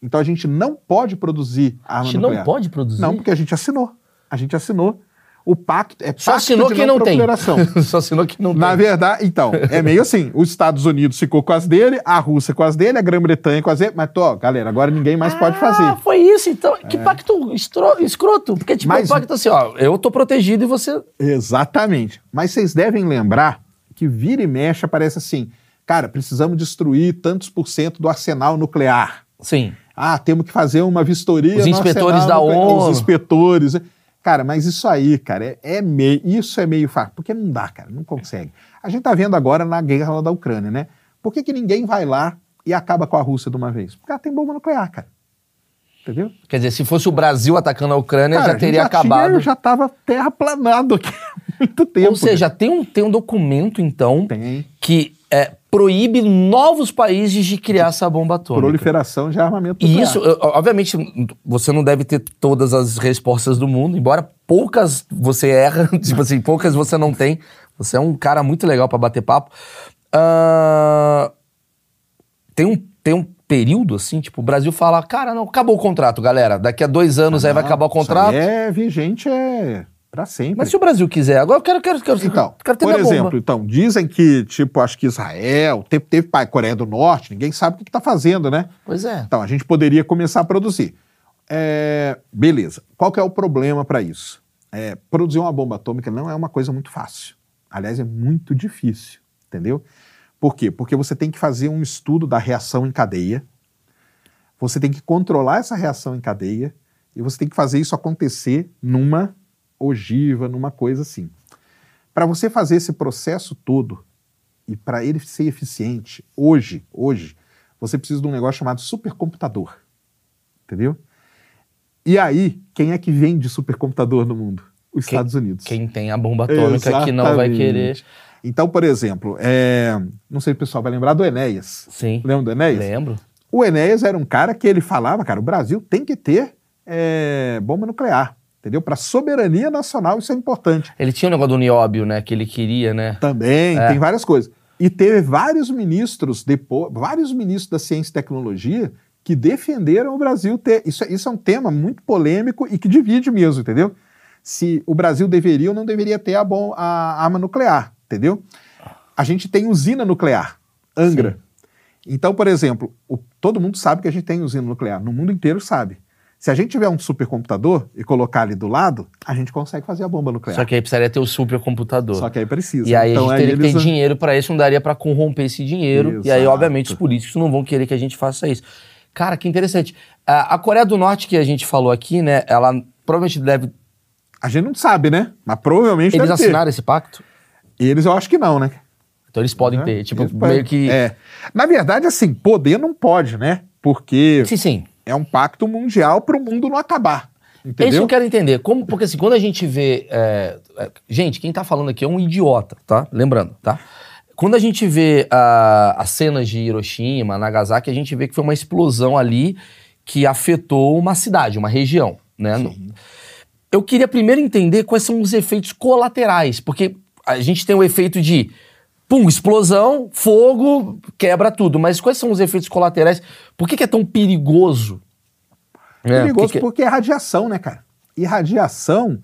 Então a gente não pode produzir A arma gente nuclear. não pode produzir. Não, porque a gente assinou. A gente assinou. O pacto é Só pacto assinou de quem não tem. proliferação. Só assinou quem não Na tem. verdade, então, é meio assim: os Estados Unidos ficou com as dele, a Rússia com as dele, a Grã-Bretanha com as dele, mas, ó, galera, agora ninguém mais pode Ah, fazer. foi isso então. Que pacto estro- escroto. Porque, tipo, Mas- o pacto assim, ó, eu tô protegido e você. Exatamente. Mas vocês devem lembrar que vira e mexe aparece assim: cara, precisamos destruir tantos por cento do arsenal nuclear. Sim. Ah, temos que fazer uma vistoria. Os inspetores da nuclear, ONU. Os inspetores. Cara, mas isso aí, cara, é, é meio. Isso é meio fácil. Porque não dá, cara, não consegue. A gente tá vendo agora na guerra da Ucrânia, né? Por que, que ninguém vai lá e acaba com a Rússia de uma vez? Porque ela tem bomba nuclear, cara. Entendeu? Quer dizer, se fosse o Brasil atacando a Ucrânia, Cara, já teria gente acabado. Tinha, já tava terraplanado aqui. muito tempo. Ou seja, tem um, tem um documento, então, tem que é, proíbe novos países de criar essa bomba atômica. proliferação de armamento E nuclear. isso, eu- obviamente, você não deve ter todas as respostas do mundo, embora poucas você erra, tipo assim, poucas você não tem. Você é um cara muito legal pra bater papo. Ah, tem, um, tem um período, assim, tipo, o Brasil fala, cara, não, acabou o contrato, galera. Daqui a dois anos aí vai Não, acabar o isso contrato. É vigente é para sempre. Mas se o Brasil quiser, agora eu quero, quero, quero, Então, quero ter por exemplo, bomba. então, dizem que, tipo, acho que Israel, teve, teve pai, Coreia do Norte, ninguém sabe o que está fazendo, né? Pois é. Então, a gente poderia começar a produzir. É, beleza. Qual que é o problema para isso? É, produzir uma bomba atômica não é uma coisa muito fácil. Aliás, é muito difícil, entendeu? Por quê? Porque você tem que fazer um estudo da reação em cadeia, você tem que controlar essa reação em cadeia e você tem que fazer isso acontecer numa ogiva, numa coisa assim. Para você fazer esse processo todo e para ele ser eficiente, hoje, hoje, você precisa de um negócio chamado supercomputador. Entendeu? E aí, quem é que vende supercomputador no mundo? Os Quem- Estados Unidos. Quem tem a bomba atômica que não vai Exatamente. querer. Então, por exemplo, é, não sei se o pessoal vai lembrar do Enéas. Sim. Lembra do Enéas? Lembro. O Enéas era um cara que ele falava, cara, o Brasil tem que ter é, bomba nuclear, entendeu? Para soberania nacional isso é importante. Ele tinha o negócio do nióbio, né? Que ele queria, né? Também É. tem várias coisas. E teve vários ministros depois, vários ministros da ciência e tecnologia que defenderam o Brasil ter. Isso, é- isso é um tema muito polêmico e que divide mesmo, entendeu? Se o Brasil deveria ou não deveria ter a, bom, a arma nuclear, entendeu? A gente tem usina nuclear, Angra. Então, por exemplo, o- todo mundo sabe que a gente tem usina nuclear, no mundo inteiro sabe. Se a gente tiver um supercomputador e colocar ali do lado, a gente consegue fazer a bomba nuclear. Só que aí precisaria ter o supercomputador. Só que aí precisa. E aí Então, a gente teria que ter eles- dinheiro pra isso, não daria pra corromper esse dinheiro. E aí, Exato. obviamente, os políticos não vão querer que a gente faça isso. Cara, que interessante. A Coreia do Norte, que a gente falou aqui, né? Ela provavelmente deve. A gente não sabe, né? Mas provavelmente Eles deve ter. assinaram esse pacto? Eles eu acho que não, né? Então eles podem Né? ter. Tipo, Eles podem- meio que. É. Na verdade, assim, poder não pode, né? Porque Sim, sim. É um pacto mundial para o mundo não acabar. É isso que Entendeu? eu quero entender. Como, porque assim, quando a gente vê. é, é, gente, quem tá falando aqui é um idiota, tá? Lembrando, tá? Quando a gente vê ah, as cenas de Hiroshima, Nagasaki, a gente vê que foi uma explosão ali que afetou uma cidade, uma região, né? No- Eu queria primeiro entender quais são os efeitos colaterais, porque a gente tem o efeito de pum, explosão, fogo, quebra tudo, mas quais são os efeitos colaterais? Por que, que é tão perigoso? É, Perigoso por que que- porque é radiação, né, cara? E radiação,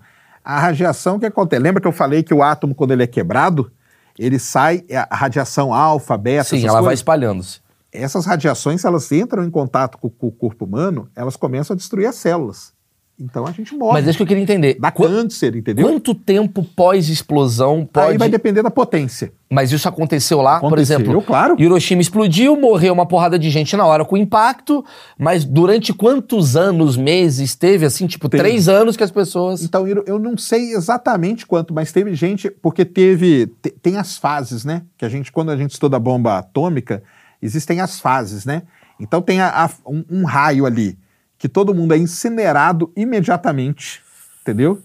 a radiação que acontece. Lembra que eu falei que o átomo, quando ele é quebrado, ele sai, é a radiação alfa, beta, Sim, essas ela vai coisas. espalhando-se. Essas radiações, se elas entram em contato com, com o corpo humano, elas começam a destruir as células. Então a gente morre. Mas é isso que eu queria entender. Dá Qu- câncer, entendeu? Quanto tempo pós-explosão pode. Aí vai depender da potência. Mas isso aconteceu lá, por Aconteceu, exemplo. claro. Hiroshima explodiu, morreu uma porrada de gente na hora com o impacto, mas durante quantos anos, meses teve, assim, tipo, Teve. três anos que as pessoas. Então, eu não sei exatamente quanto, mas teve gente, porque teve, te- tem as fases, né? Que a gente, quando a gente estuda bomba atômica, existem as fases, né? Então tem a- a- um, um raio ali, que todo mundo é incinerado imediatamente, entendeu?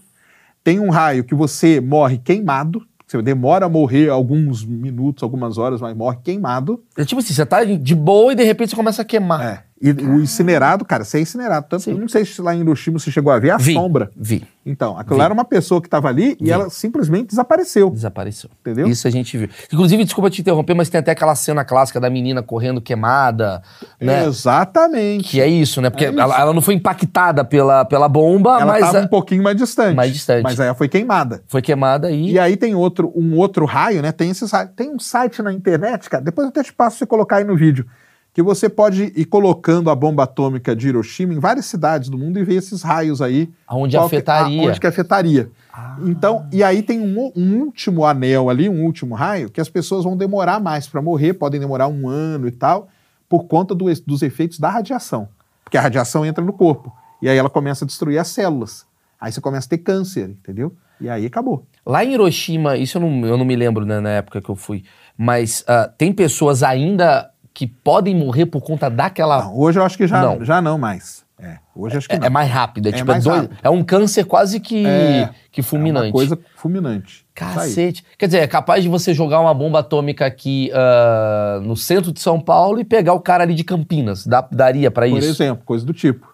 Tem um raio que você morre queimado, você demora a morrer alguns minutos, algumas horas, mas morre queimado. É tipo assim, você tá de boa e de repente você começa a queimar. É. E o incinerado, cara, você é incinerado. Tanto, eu não sei se lá em Hiroshima você chegou a ver a Vi. sombra. Vi. Então, aquilo Vi. era uma pessoa que estava ali e Vi. ela simplesmente desapareceu. Desapareceu. Entendeu? Isso a gente viu. Inclusive, desculpa te interromper, mas tem até aquela cena clássica da menina correndo queimada, né? Exatamente. Que é isso, né? Porque É isso. ela, ela não foi impactada pela, pela bomba, ela mas estava a- um pouquinho mais distante. mais distante. Mas aí ela foi queimada. foi queimada e. E aí tem outro, um outro raio, né? Tem raios. Tem um site na internet, cara. Depois eu até te passo você colocar aí no vídeo. Que você pode ir colocando a bomba atômica de Hiroshima em várias cidades do mundo e ver esses raios aí. Que- afetaria. aonde que afetaria. Ah. Então, e aí tem um, um último anel ali, um último raio, que as pessoas vão demorar mais para morrer, podem demorar um ano e tal, por conta do- dos efeitos da radiação. Porque a radiação entra no corpo. E aí ela começa a destruir as células. Aí você começa a ter câncer, entendeu? E aí acabou. Lá em Hiroshima, isso eu não, eu não me lembro né, na época que eu fui, mas ah, tem pessoas ainda que podem morrer por conta daquela. Não, hoje eu acho que já Não. já não mais. É, hoje acho que É, não. é mais rápido. É, É tipo, é, dois- rápido. é um câncer quase que, É, que fulminante. É uma coisa fulminante. Cacete. Quer dizer, é capaz de você jogar uma bomba atômica aqui ah, no centro de São Paulo e pegar o cara ali de Campinas. Dá- daria pra Por isso? exemplo, coisa do tipo.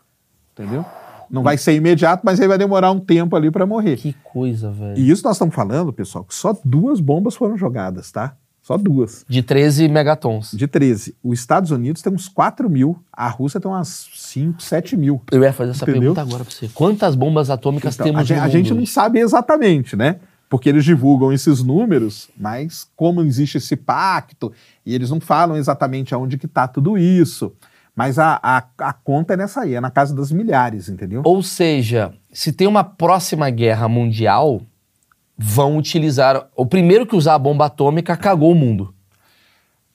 Entendeu? Não vai ser imediato, mas aí vai demorar um tempo ali para morrer. Que coisa, velho. E isso nós estamos falando, pessoal, que só duas bombas foram jogadas, tá? Só duas. De 13 megatons. De 13. Os Estados Unidos tem uns 4 mil, a Rússia tem umas 5, 7 mil. Eu ia fazer essa Entendeu? pergunta agora pra você. Quantas bombas atômicas Então, temos a, gente, no a mundo gente não sabe exatamente, né? Porque eles divulgam esses números, mas como existe esse pacto, e eles não falam exatamente aonde que tá tudo isso. Mas a, a, a conta é nessa aí, é na casa das milhares, entendeu? Ou seja, se tem uma próxima guerra mundial, vão utilizar. O primeiro que usar a bomba atômica cagou o mundo.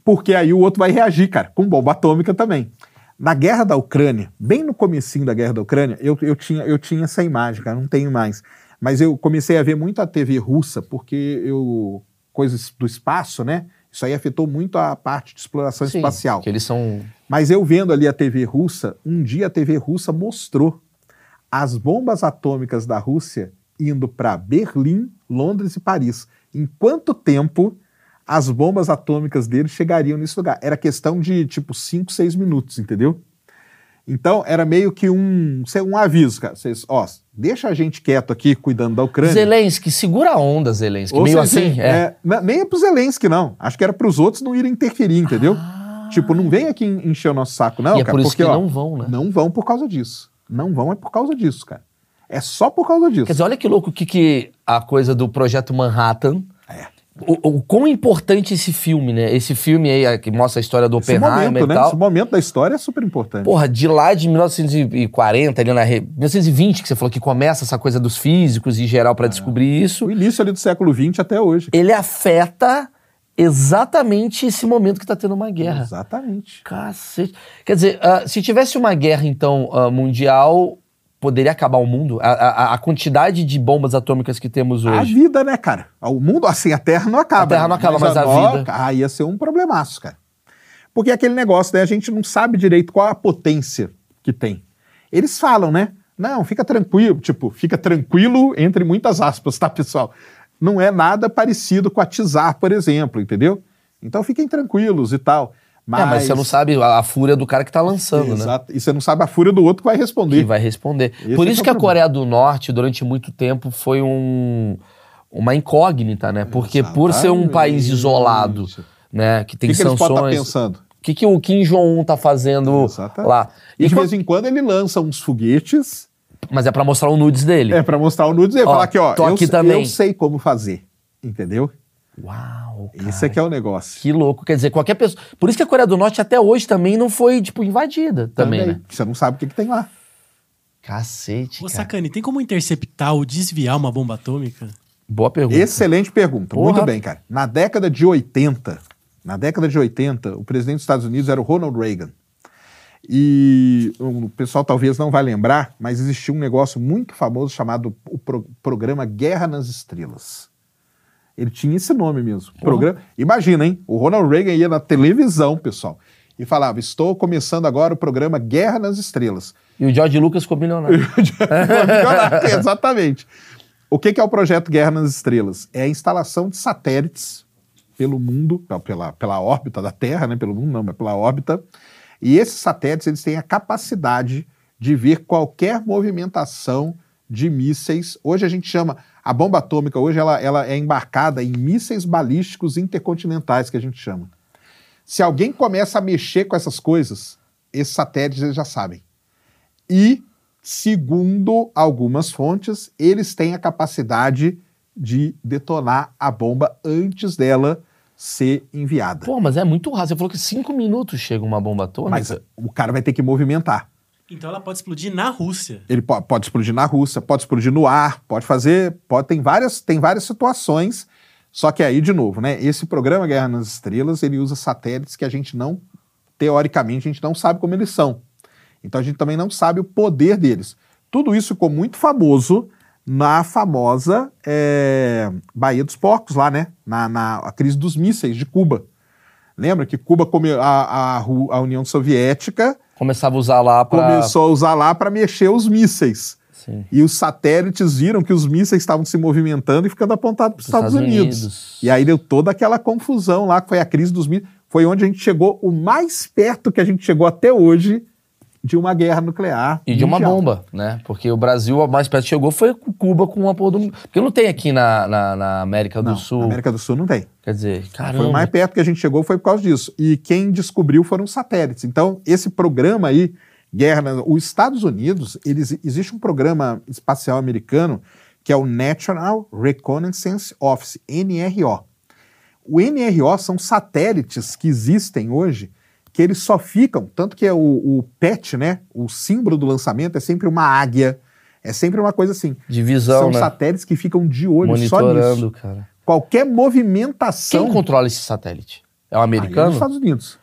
Porque aí o outro vai reagir, cara, com bomba atômica também. Na guerra da Ucrânia, bem no comecinho da guerra da Ucrânia, eu, eu, tinha, eu tinha essa imagem, cara, não tenho mais. Mas eu comecei a ver muito a TV russa, porque eu. coisas do espaço, né? Isso aí afetou muito a parte de exploração Sim, espacial. Que eles são. Mas eu vendo ali a TV russa, um dia a TV russa mostrou as bombas atômicas da Rússia indo para Berlim, Londres e Paris. Em quanto tempo as bombas atômicas deles chegariam nesse lugar? Era questão de tipo 5, 6 minutos, entendeu? Então era meio que um, um aviso, cara. Vocês, ó, deixa a gente quieto aqui cuidando da Ucrânia. Zelensky, segura a onda, Zelensky. Ou Meio seja, assim, é. é, nem é pro Zelensky, não. Acho que era pros outros não irem interferir, entendeu? Tipo, não vem aqui en- encher o nosso saco, não, Ah. e é cara. por isso porque, que ó, não vão, né? não vão por causa disso. Não vão é por causa disso, cara. É só por causa disso. Quer dizer, olha que louco que, que a coisa do projeto Manhattan. É. O, o quão importante esse filme, né? Esse filme aí que mostra a história do Esse Oppenheimer momento, e né? tal. Esse momento da história é super importante. Porra, de lá de 1940, ali na re... 1920, que você falou que começa essa coisa dos físicos em geral É. pra descobrir isso, O início ali do século XX até hoje. ele afeta exatamente esse momento que tá tendo uma guerra. Exatamente. Cacete. Quer dizer, ah, se tivesse uma guerra, então, ah, mundial, poderia acabar o mundo? A, a- a quantidade de bombas atômicas que temos A hoje. vida, né, cara? O mundo, assim, a Terra não acaba. A Terra não acaba, mas a nó- vida- Ah, ia ser um problemaço, cara. Porque é aquele negócio, né? A gente não sabe direito qual a potência que tem. Eles falam, né? Não, fica tranquilo. Tipo, fica tranquilo entre muitas aspas, tá, pessoal? Não é nada parecido com a Tizar, por exemplo, entendeu? Então fiquem tranquilos e tal. Mas, É, mas você não sabe a, a fúria do cara que tá lançando, né? Exato. E você não sabe a fúria do outro que vai responder. Que vai responder. Esse Por é isso que que é a Coreia do Norte, durante muito tempo, foi um, uma incógnita, né? Porque por ser um país Exatamente. isolado, né? Que tem que, que eles podem estar sanções. pensando? O que, que o Kim Jong-un tá fazendo Exatamente. lá? E E de quan- vez em quando ele lança uns foguetes Mas é pra mostrar o nudes dele. É, pra mostrar o nudes e Ó, falar que, ó, tô eu, aqui se- também. eu sei como fazer. Entendeu? Uau, cara. Esse é que é o negócio. Que louco. Quer dizer, qualquer pessoa. Por isso que a Coreia do Norte até hoje também não foi, tipo, invadida também, né? Você não sabe o que, que tem lá. Cacete, Ô, cara. Sacani, tem como interceptar ou desviar uma bomba atômica? Boa pergunta. Excelente pergunta. Porra. Muito bem, cara. Na década de 80, na década de 80, o presidente dos Estados Unidos era o Ronald Reagan. E o pessoal talvez não vai lembrar, mas existia um negócio muito famoso chamado o pro- programa Guerra nas Estrelas. Ele tinha esse nome mesmo. Programa. Imagina, hein? O Ronald Reagan ia na televisão, pessoal, e falava: Estou começando agora o programa Guerra nas Estrelas. E o George Lucas ficou milionário. Milionário, Exatamente. O que que é o projeto Guerra nas Estrelas? É a instalação de satélites pelo mundo, pela, pela órbita da Terra, né? Pelo mundo não, mas pela órbita. E esses satélites eles têm a capacidade de ver qualquer movimentação de mísseis. Hoje a gente chama a bomba atômica. Hoje ela, ela é embarcada em mísseis balísticos intercontinentais que a gente chama. Se alguém começa a mexer com essas coisas, esses satélites eles já sabem. E, segundo algumas fontes, eles têm a capacidade de detonar a bomba antes dela ser enviada. Pô, mas é muito rápido. Você falou que cinco minutos chega uma bomba atômica. Mas o cara vai ter que movimentar. Então ela pode explodir na Rússia. Ele po- pode explodir na Rússia, pode explodir no ar, pode fazer, pode tem várias, tem várias situações. Só que aí de novo, né? Esse programa Guerra nas Estrelas ele usa satélites que a gente não teoricamente a gente não sabe como eles são. Então a gente também não sabe o poder deles. Tudo isso ficou muito famoso na famosa é, Baía dos Porcos lá, né? Na, na crise dos mísseis de Cuba. Lembra que Cuba come, a, a, a União Soviética Começava a usar lá pra... começou a usar lá para mexer os mísseis. Sim. E os satélites viram que os mísseis estavam se movimentando e ficando apontados para os Estados, Estados Unidos. Unidos. E aí deu toda aquela confusão lá, que foi a crise dos mísseis. Foi onde a gente chegou, o mais perto que a gente chegou até hoje de uma guerra nuclear. E de uma bomba, né? Porque o Brasil, a mais perto que chegou foi Cuba com a porra do... Porque não tem aqui na, na, na América do Não, Sul. na América do Sul não tem. Quer dizer, caramba. Foi o mais perto que a gente chegou foi por causa disso. E quem descobriu foram os satélites. Então, esse programa aí, Guerra, os Estados Unidos, eles, existe um programa espacial americano que é o National Reconnaissance Office, NRO. O NRO são satélites que existem hoje que eles só ficam, tanto que é o, o PET, né, o símbolo do lançamento é sempre uma águia, é sempre uma coisa assim. De visão, são né? satélites que ficam de olho só Monitorando, nisso. cara. Qualquer movimentação Quem controla esse satélite? É o Aí é americano? nos Estados Unidos.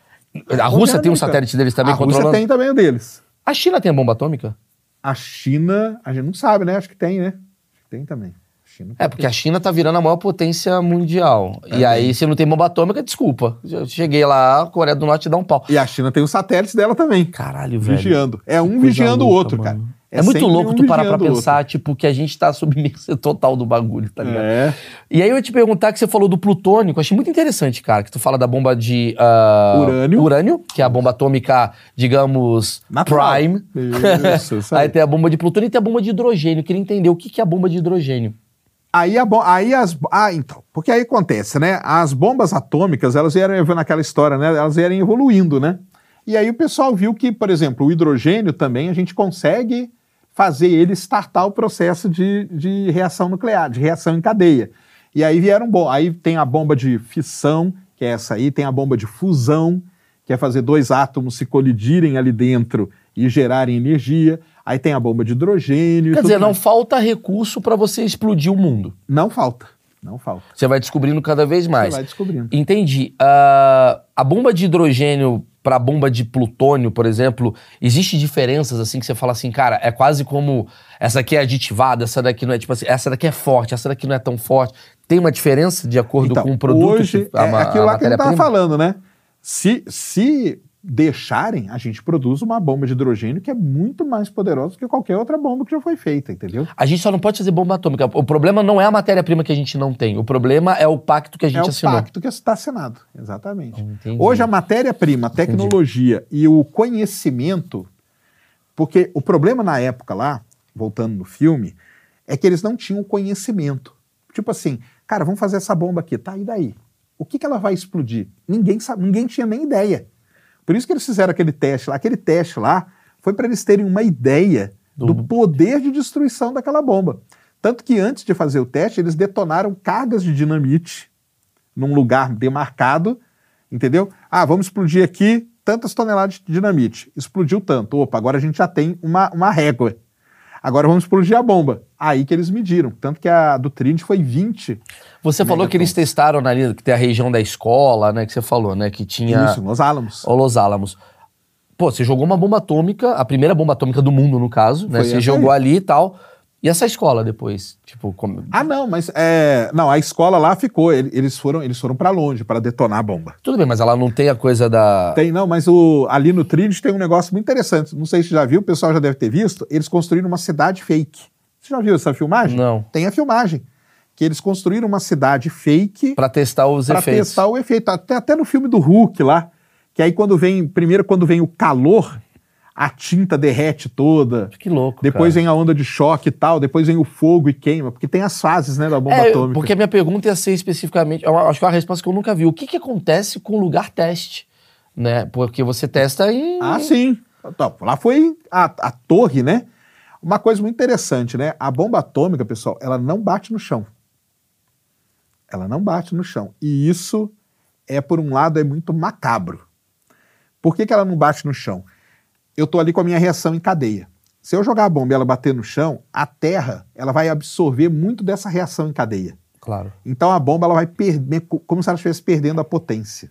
a Rússia tem um satélite deles também a Rússia controlando? tem também o deles. A China tem a bomba atômica? A China, a gente não sabe, né? Acho que tem, né? Acho que tem também. China É, porque a China tá virando a maior potência mundial. É e aí, se não tem bomba atômica, desculpa. Eu cheguei lá, a Coreia do Norte dá um pau. E a China tem os satélites dela também, Caralho, velho. vigiando. É um vigiando o louca, outro, mano. cara. É, muito sempre louco um tu parar pra o pensar, tipo, que a gente tá submerso total do bagulho, tá outro. ligado? É. E aí eu ia te perguntar que você falou do plutônio, que eu achei muito interessante, cara, que tu fala da bomba de ah, Urânio. urânio, que é a bomba atômica, digamos, Natural. prime. Isso, aí tem a bomba de plutônio e tem a bomba de hidrogênio. Eu queria entender o que é a bomba de hidrogênio. Aí, a aí as. Ah, então. Porque aí acontece, né? As bombas atômicas, elas evolu- naquela história, né? Elas vieram evoluindo, né? E aí o pessoal viu que, por exemplo, o hidrogênio também a gente consegue fazer ele startar o processo de, de reação nuclear, de reação em cadeia. E aí vieram bom. Aí tem a bomba de fissão, que é essa aí, tem a bomba de fusão, que é fazer dois átomos se colidirem ali dentro e gerarem energia. Aí tem a bomba de hidrogênio. Quer dizer, não mais. falta recurso pra você explodir o mundo. Não falta. Não falta. Você vai descobrindo cada vez mais. Você vai descobrindo. Entendi. Ah, a bomba de hidrogênio para a bomba de plutônio, por exemplo, existe diferenças assim que você fala assim, cara, é quase como essa aqui é aditivada, essa daqui não é tipo assim, essa daqui é forte, essa daqui não é tão forte. Tem uma diferença de acordo com o produto? Hoje, que- a é aquilo a lá que a gente estava falando, né? Se, se deixarem, a gente produz uma bomba de hidrogênio que é muito mais poderosa do que qualquer outra bomba que já foi feita, entendeu? A gente só não pode fazer bomba atômica. O problema não é a matéria-prima que a gente não tem. O problema é o pacto que a gente é o assinou. pacto que está assinado, exatamente. Entendi. Hoje a matéria-prima, a tecnologia e o conhecimento, porque o problema na época lá, voltando no filme, é que eles não tinham conhecimento. Tipo assim, cara, vamos fazer essa bomba aqui, tá? E daí? O que, que ela vai explodir? Ninguém sabe, ninguém tinha nem ideia. Por isso que eles fizeram aquele teste lá. Aquele teste lá foi para eles terem uma ideia do poder de destruição daquela bomba. Tanto que antes de fazer o teste, eles detonaram cargas de dinamite num lugar demarcado, entendeu? Ah, vamos explodir aqui tantas toneladas de dinamite. Explodiu tanto. Opa, agora a gente já tem uma, uma régua. Agora vamos explodir a bomba. Aí que eeles mediram. Tanto que a do Trinity foi 20. Você falou que eles testaram ali, que tem a região da escola, né? Que você falou, né? Que tinha. Isso, Los Alamos. Ou Los Alamos. Pô, você jogou uma bomba atômica, a primeira bomba atômica do mundo, no caso, né? Foi Você jogou aí. ali e tal. E essa escola depois? Tipo, como... Ah, não, mas é, não, a escola lá ficou. ele- Eles foram, eles foram para longe para detonar a bomba. tudo bem, mas ela não tem a coisa da. Tem, não, mas o, ali no Trinity tem um negócio muito interessante. Não sei se você já viu, o pessoal já deve ter visto. Eles construíram uma cidade fake. Você já viu essa filmagem? Não. Tem a filmagem. Que eles construíram uma cidade fake Pra testar os para efeitos. testar o efeito. Até, até no filme do Hulk lá, que aí quando vem, primeiro quando vem o calor, a tinta derrete toda. Que louco. Depois cara. vem a onda de choque e tal, depois vem o fogo e queima, porque tem as fases, né, da bomba É, atômica. porque a minha pergunta ia ser especificamente. Eu acho que é uma resposta que eu nunca vi. O que, que acontece com o lugar teste? Né? Porque você testa em. Ah, sim. Então, lá foi a, a torre, né? Uma coisa muito interessante, né? A bomba atômica, pessoal, ela não bate no chão. Ela não bate no chão. E isso é, por um lado, é muito macabro. Por que, que ela não bate no chão? Eu tô ali com a minha reação em cadeia. Se eu jogar a bomba e ela bater no chão, a Terra ela vai absorver muito dessa reação em cadeia. Claro. Então a bomba ela vai perder, como se ela estivesse perdendo a potência.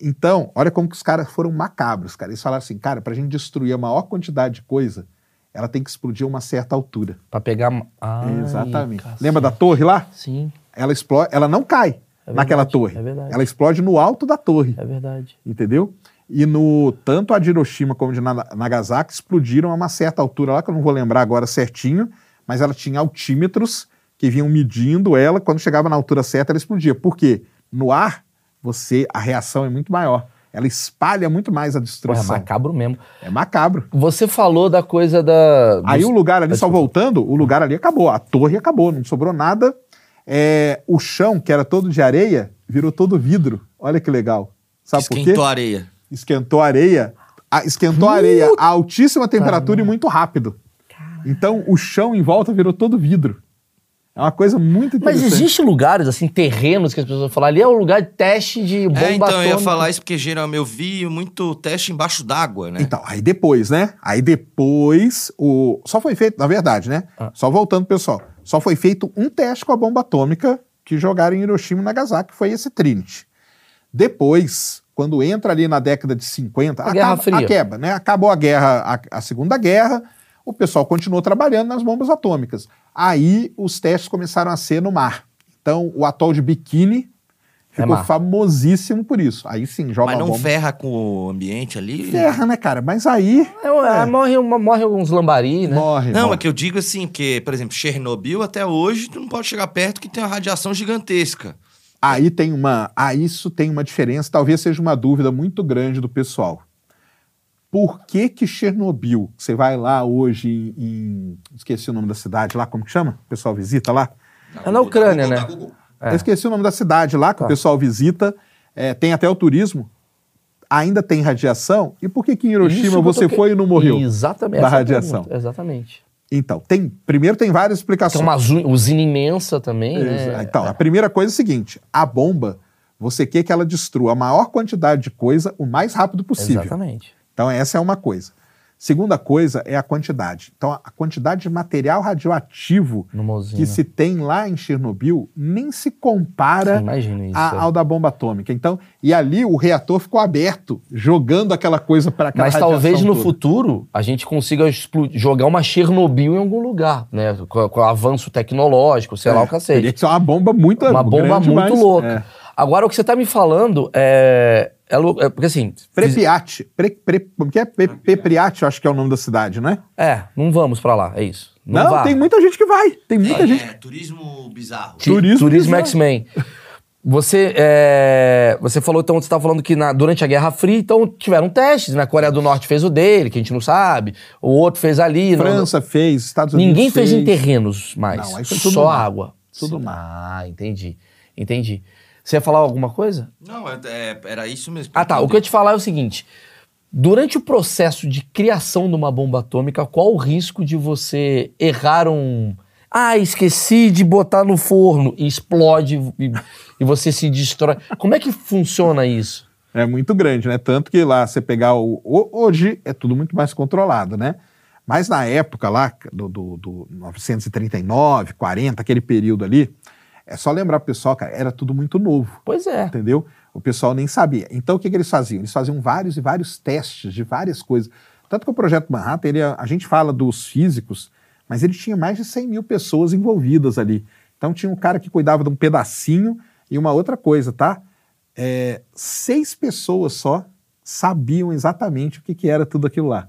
Então, olha como que os caras foram macabros, cara. Eles falaram assim, cara, pra gente destruir a maior quantidade de coisa, ela tem que explodir a uma certa altura. Pra pegar. Ai, Exatamente. cacete. Lembra da torre lá? Sim. Ela explode, ela não cai, É naquela verdade, torre. é verdade. Ela explode no alto da torre, É verdade. entendeu? E no tanto a de Hiroshima como de Na- Nagasaki explodiram a uma certa altura lá, que eu não vou lembrar agora certinho, mas ela tinha altímetros que vinham medindo ela, quando chegava na altura certa ela explodia. Por quê? No ar, você a reação é muito maior. Ela espalha muito mais a Pô, é destruição. macabro mesmo. é macabro. Você falou da coisa da. Aí o lugar ali, só voltando, o lugar ali acabou, a torre acabou, não sobrou nada. É, o chão, que era todo de areia, virou todo vidro. Olha que legal. Sabe por quê? Esquentou a areia. Esquentou a areia. a- esquentou a areia a altíssima temperatura e muito rápido. Então o chão em volta virou todo vidro. É uma coisa muito Mas interessante. existem lugares, assim, terrenos que as pessoas falam, ali é o lugar de teste de bomba É, então eu ia atômica. falar isso porque geralmente eu vi muito teste embaixo d'água, né? Então, aí depois, né? Aí depois, o... só foi feito, na verdade, né? Ah. Só voltando, pessoal. Só foi feito um teste com a bomba atômica que jogaram em Hiroshima e Nagasaki, foi esse Trinity. Depois, quando entra ali na década de 50, A Guerra Fria. a quebra, né? Acabou a guerra, a, a Segunda Guerra, o pessoal continuou trabalhando nas bombas atômicas. Aí os testes começaram a ser no mar. Então, o atol de Bikini ficou mar. famosíssimo por isso. Aí sim, joga Mas não bomba. ferra com o ambiente ali? Ferra, né, cara? Mas aí É, é, Morre, uma- morre alguns lambari, né? morre. Não, morre. é que eu digo assim, porque, por exemplo, Chernobyl até hoje tu não pode chegar perto que tem uma radiação gigantesca. Aí tem uma. Aí isso tem uma diferença, talvez seja uma dúvida muito grande do pessoal. Por que que Chernobyl, você vai lá hoje em, em- esqueci o nome da cidade lá, como que chama? O pessoal visita lá? É na Ucrânia, né? É. Eu esqueci o nome da cidade lá, que Tá. o pessoal visita, é, tem até o turismo, ainda tem radiação, e por que que em Hiroshima você que- foi e não morreu? Exatamente. da é radiação. pergunta, Exatamente. Então, tem, primeiro tem várias Tem explicações. uma zu- usina imensa também, né? Então, a primeira coisa é o seguinte: a bomba, você quer que ela destrua a maior quantidade de coisa o mais rápido possível. Exatamente. Então, essa é uma coisa. Segunda coisa é a quantidade. Então, a quantidade de material radioativo que se tem lá em Chernobyl nem se compara isso. a- é. ao da bomba atômica. Então, e ali o reator ficou aberto, jogando aquela coisa para aquela Mas talvez no toda. futuro a gente consiga jogar uma Chernobyl em algum lugar, né? Com, com avanço tecnológico, sei lá o cacete. Teria que ser uma bomba muito Uma bomba muito mas- louca. é. Agora, o que você tá me falando é. É lou- é porque assim. Prepiat. Pre, pre, que é? Pe, Pepriat, eu acho que é o nome da cidade, não é? É, não vamos pra lá, é isso. Não, Não, tem muita gente que vai. Tem muita gente. É, turismo bizarro. Ti- Turismo Turismo. X-Men. Você, é, você falou, então, você estava falando que na- durante a Guerra Fria, então, tiveram testes. Na Coreia do Norte fez o dele, que a gente não sabe. O outro fez ali. não- França fez, Estados Unidos Ninguém fez, fez em terrenos mais. Não, aí foi tudo Só mar. água. Tudo Sim. mar. Ah, entendi. Entendi. Você ia falar alguma coisa? Não, é- é- era isso mesmo. Ah, tá. O que eu ia te falar é o seguinte. Durante o processo de criação de uma bomba atômica, qual o risco de você errar um. Ah, esqueci de botar no forno e explode e, e você se destrói. Como é que funciona isso? É muito grande, né? Tanto que lá você pegar o. o- Hoje é tudo muito mais controlado, né? Mas na época lá, do, do, do 939, 40, aquele período ali, é só lembrar pro pessoal, cara, era tudo muito novo. Pois é. entendeu? O pessoal nem sabia. Então, o que, que eles faziam? Eles faziam vários e vários testes de várias coisas. Tanto que o Projeto Manhattan, ele, a gente fala dos físicos, mas ele tinha mais de 100 mil pessoas envolvidas ali. Então, tinha um cara que cuidava de um pedacinho e uma outra coisa, tá? É, seis pessoas só sabiam exatamente o que, que era tudo aquilo lá.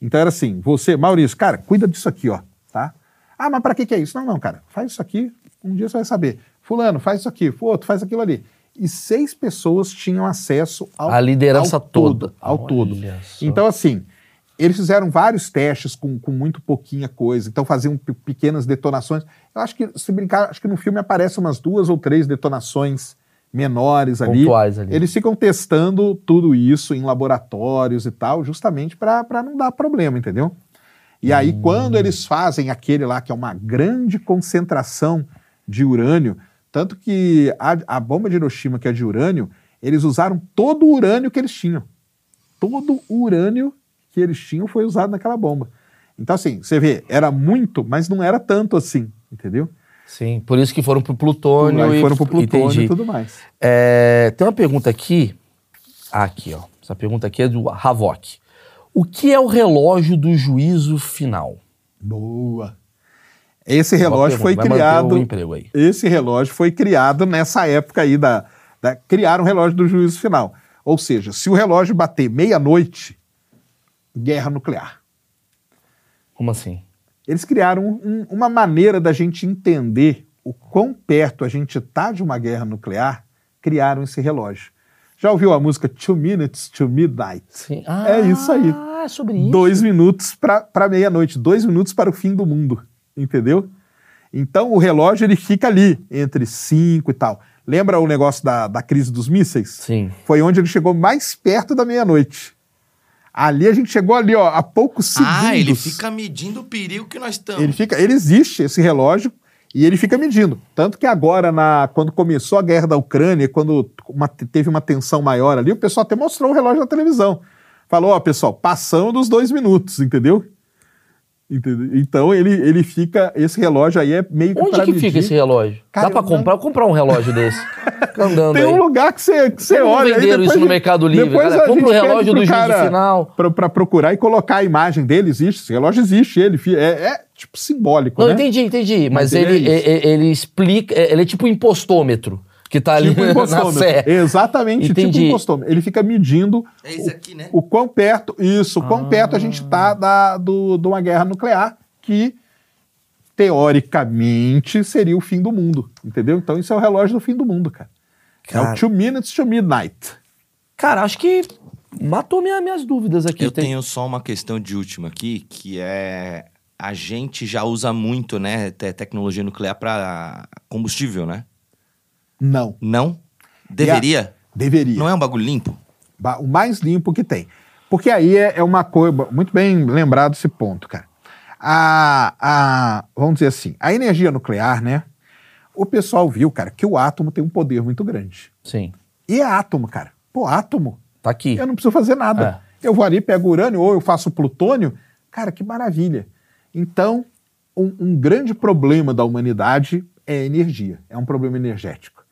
Então era assim, você, Maurício, cara, cuida disso aqui, ó, tá? Ah, mas para que que é isso? Não, não, cara, faz isso aqui, um dia você vai saber. Fulano, faz isso aqui, outro, faz aquilo ali. E seis pessoas tinham acesso ao A liderança ao todo, toda. ao Olha todo. só. Então assim, eles fizeram vários testes com, com muito pouquinha coisa, então faziam pe- pequenas detonações. Eu acho que, se brincar, acho que no filme aparecem umas duas ou três detonações menores ali. Pontuais ali. Eles ficam testando tudo isso em laboratórios e tal, justamente para não dar problema, entendeu? E aí, Hum. quando eles fazem aquele lá, que é uma grande concentração de urânio, tanto que a, a bomba de Hiroshima, que é de urânio, eles usaram todo o urânio que eles tinham. Todo o urânio que eles tinham foi usado naquela bomba. Então, assim, você vê, era muito, mas não era tanto assim, entendeu? Sim, por isso que foram pro plutônio. Aí e- foram pro plutônio entendi. e tudo mais. É, tem uma pergunta aqui. Aqui, ó. Essa pergunta aqui é do Havok. O que é o relógio do juízo final? Boa. Esse relógio foi Vai criado. Esse relógio foi criado nessa época aí da, da criaram o relógio do juízo final. Ou seja, se o relógio bater meia-noite, guerra nuclear. Como assim? Eles criaram um- uma maneira da gente entender o quão perto a gente está de uma guerra nuclear, criaram esse relógio. Já ouviu a música Two Minutes to Midnight? Sim. É isso aí. Ah, sobre isso. Dois minutos para meia-noite, dois minutos para o fim do mundo, entendeu? Então o relógio ele fica ali, entre cinco e tal. Lembra o negócio da, da crise dos mísseis? Sim. Foi onde ele chegou mais perto da meia-noite. Ali a gente chegou ali, ó, a poucos segundos. Ah, ele fica medindo o perigo que nós estamos. Ele fica, ele existe esse relógio e ele fica medindo. Tanto que agora, na, quando começou a guerra da Ucrânia, quando uma- teve uma tensão maior ali, o pessoal até mostrou o relógio na televisão. Falou, ó, pessoal, passamos dos dois minutos, entendeu? Entendeu? Então ele, ele fica. Esse relógio aí é meio que Onde que fica esse relógio? Cara, Dá pra não- comprar? Comprar um relógio desse. Andando Tem aí. um lugar que você, que você olha. aí venderam depois isso no Mercado Livre, depois cara? Compra o relógio do juízo cara final. Pra, pra procurar e colocar a imagem dele, existe. Esse relógio existe, ele é, é, tipo simbólico. Não, né? entendi, entendi. Mas, Mas ele ele, é ele, ele explica. Ele é tipo um impostômetro que tá ali Tipo na impostômetro. sé. Exatamente, Entendi. tipo impostômetro. Ele fica medindo É esse aqui, né? o quão perto, isso, o quão perto a gente está da, do, de uma guerra nuclear que, teoricamente, seria o fim do mundo, entendeu? Então isso é o relógio do fim do mundo, cara. É Cara. o two minutes to midnight. Cara, acho que matou minha- minhas dúvidas aqui. Eu Tem- tenho só uma questão de última aqui, que é a gente já usa muito, né, te- tecnologia nuclear para combustível, né? Não, Não? Deveria? deveria. Não é um bagulho limpo? Ba- O mais limpo que tem. Porque aí é, é uma coisa. Muito bem lembrado esse ponto, cara. A, a, vamos dizer assim, a energia nuclear, né? O pessoal viu, cara, que o átomo tem um poder muito grande. Sim. E é átomo, cara. Pô, átomo. Tá aqui. Eu não preciso fazer nada. Eu vou ali, pego urânio ou eu faço plutônio. Cara, que maravilha. Então, um, um grande problema da humanidade é a energia. É um problema energético.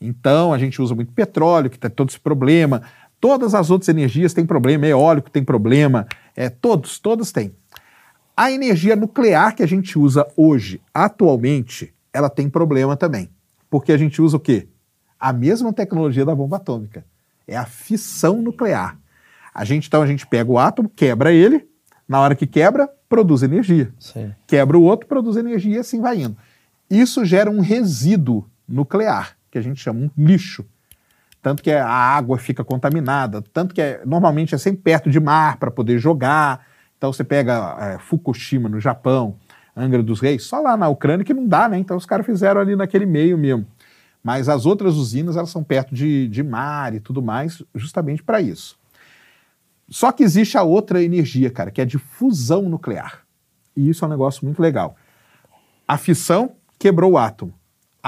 Então, a gente usa muito petróleo, que tem todo esse problema. Todas as outras energias têm problema. Eólico tem problema. É, todos, todos têm. A energia nuclear que a gente usa hoje, atualmente, ela tem problema também. Porque a gente usa o quê? A mesma tecnologia da bomba atômica. É a fissão nuclear. A gente, então, a gente pega o átomo, quebra ele, na hora que quebra, produz energia. Sim. Quebra o outro, produz energia e assim vai indo. Isso gera um resíduo nuclear, que a gente chama um lixo. Tanto que a água fica contaminada, tanto que é- normalmente é sempre perto de mar para poder jogar. Então você pega é, Fukushima no Japão, Angra dos Reis, só lá na Ucrânia que não dá, né? Então os caras fizeram ali naquele meio mesmo. Mas as outras usinas, elas são perto de, de mar e tudo mais, justamente para isso. Só que existe a outra energia, cara, que é de fusão nuclear. E isso é um negócio muito legal. A fissão quebrou o átomo.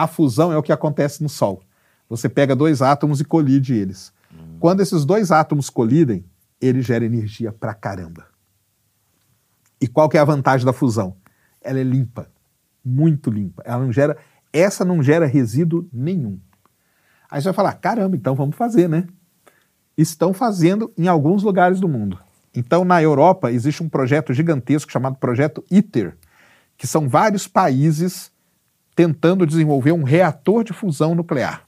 A fusão é o que acontece no Sol. Você pega dois átomos e colide eles. Quando esses dois átomos colidem, ele gera energia pra caramba. E qual que é a vantagem da fusão? Ela é limpa, muito limpa. Ela não gera, essa não gera resíduo nenhum. Aí você vai falar, caramba, então vamos fazer, né? Estão fazendo em alguns lugares do mundo. Então, na Europa, existe um projeto gigantesco chamado Projeto ITER, que são vários países tentando desenvolver um reator de fusão nuclear.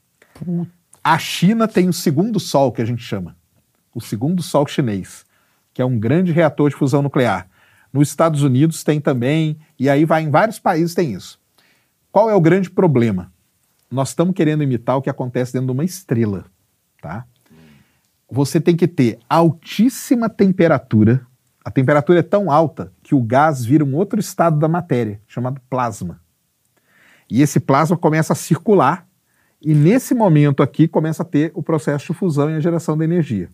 A China tem o segundo sol, que a gente chama. O segundo sol chinês, que é um grande reator de fusão nuclear. Nos Estados Unidos tem também, e aí vai em vários países tem isso. Qual é o grande problema? Nós estamos querendo imitar o que acontece dentro de uma estrela, tá? Você tem que ter altíssima temperatura. A temperatura é tão alta que o gás vira um outro estado da matéria, chamado plasma. E esse plasma começa a circular, e nesse momento aqui começa a ter o processo de fusão e a geração da energia.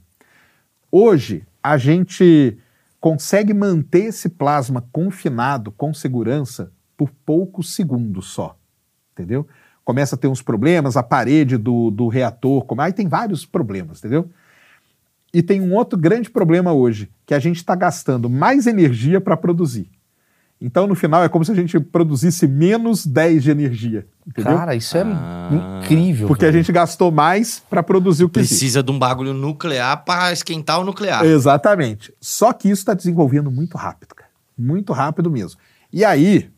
Hoje, a gente consegue manter esse plasma confinado com segurança por poucos segundos só. Entendeu? Começa a ter uns problemas, a parede do, do reator, como... aí tem vários problemas, entendeu? E tem um outro grande problema hoje, que a gente está gastando mais energia para produzir. Então, no final, é como se a gente produzisse menos 10 de energia. Entendeu? Cara, isso é Ah. incrível. Porque a velho. gente gastou mais para produzir o que existe. Precisa de um bagulho nuclear para esquentar o nuclear. Exatamente. Só que isso está desenvolvendo muito rápido, cara. Muito rápido mesmo. E aí,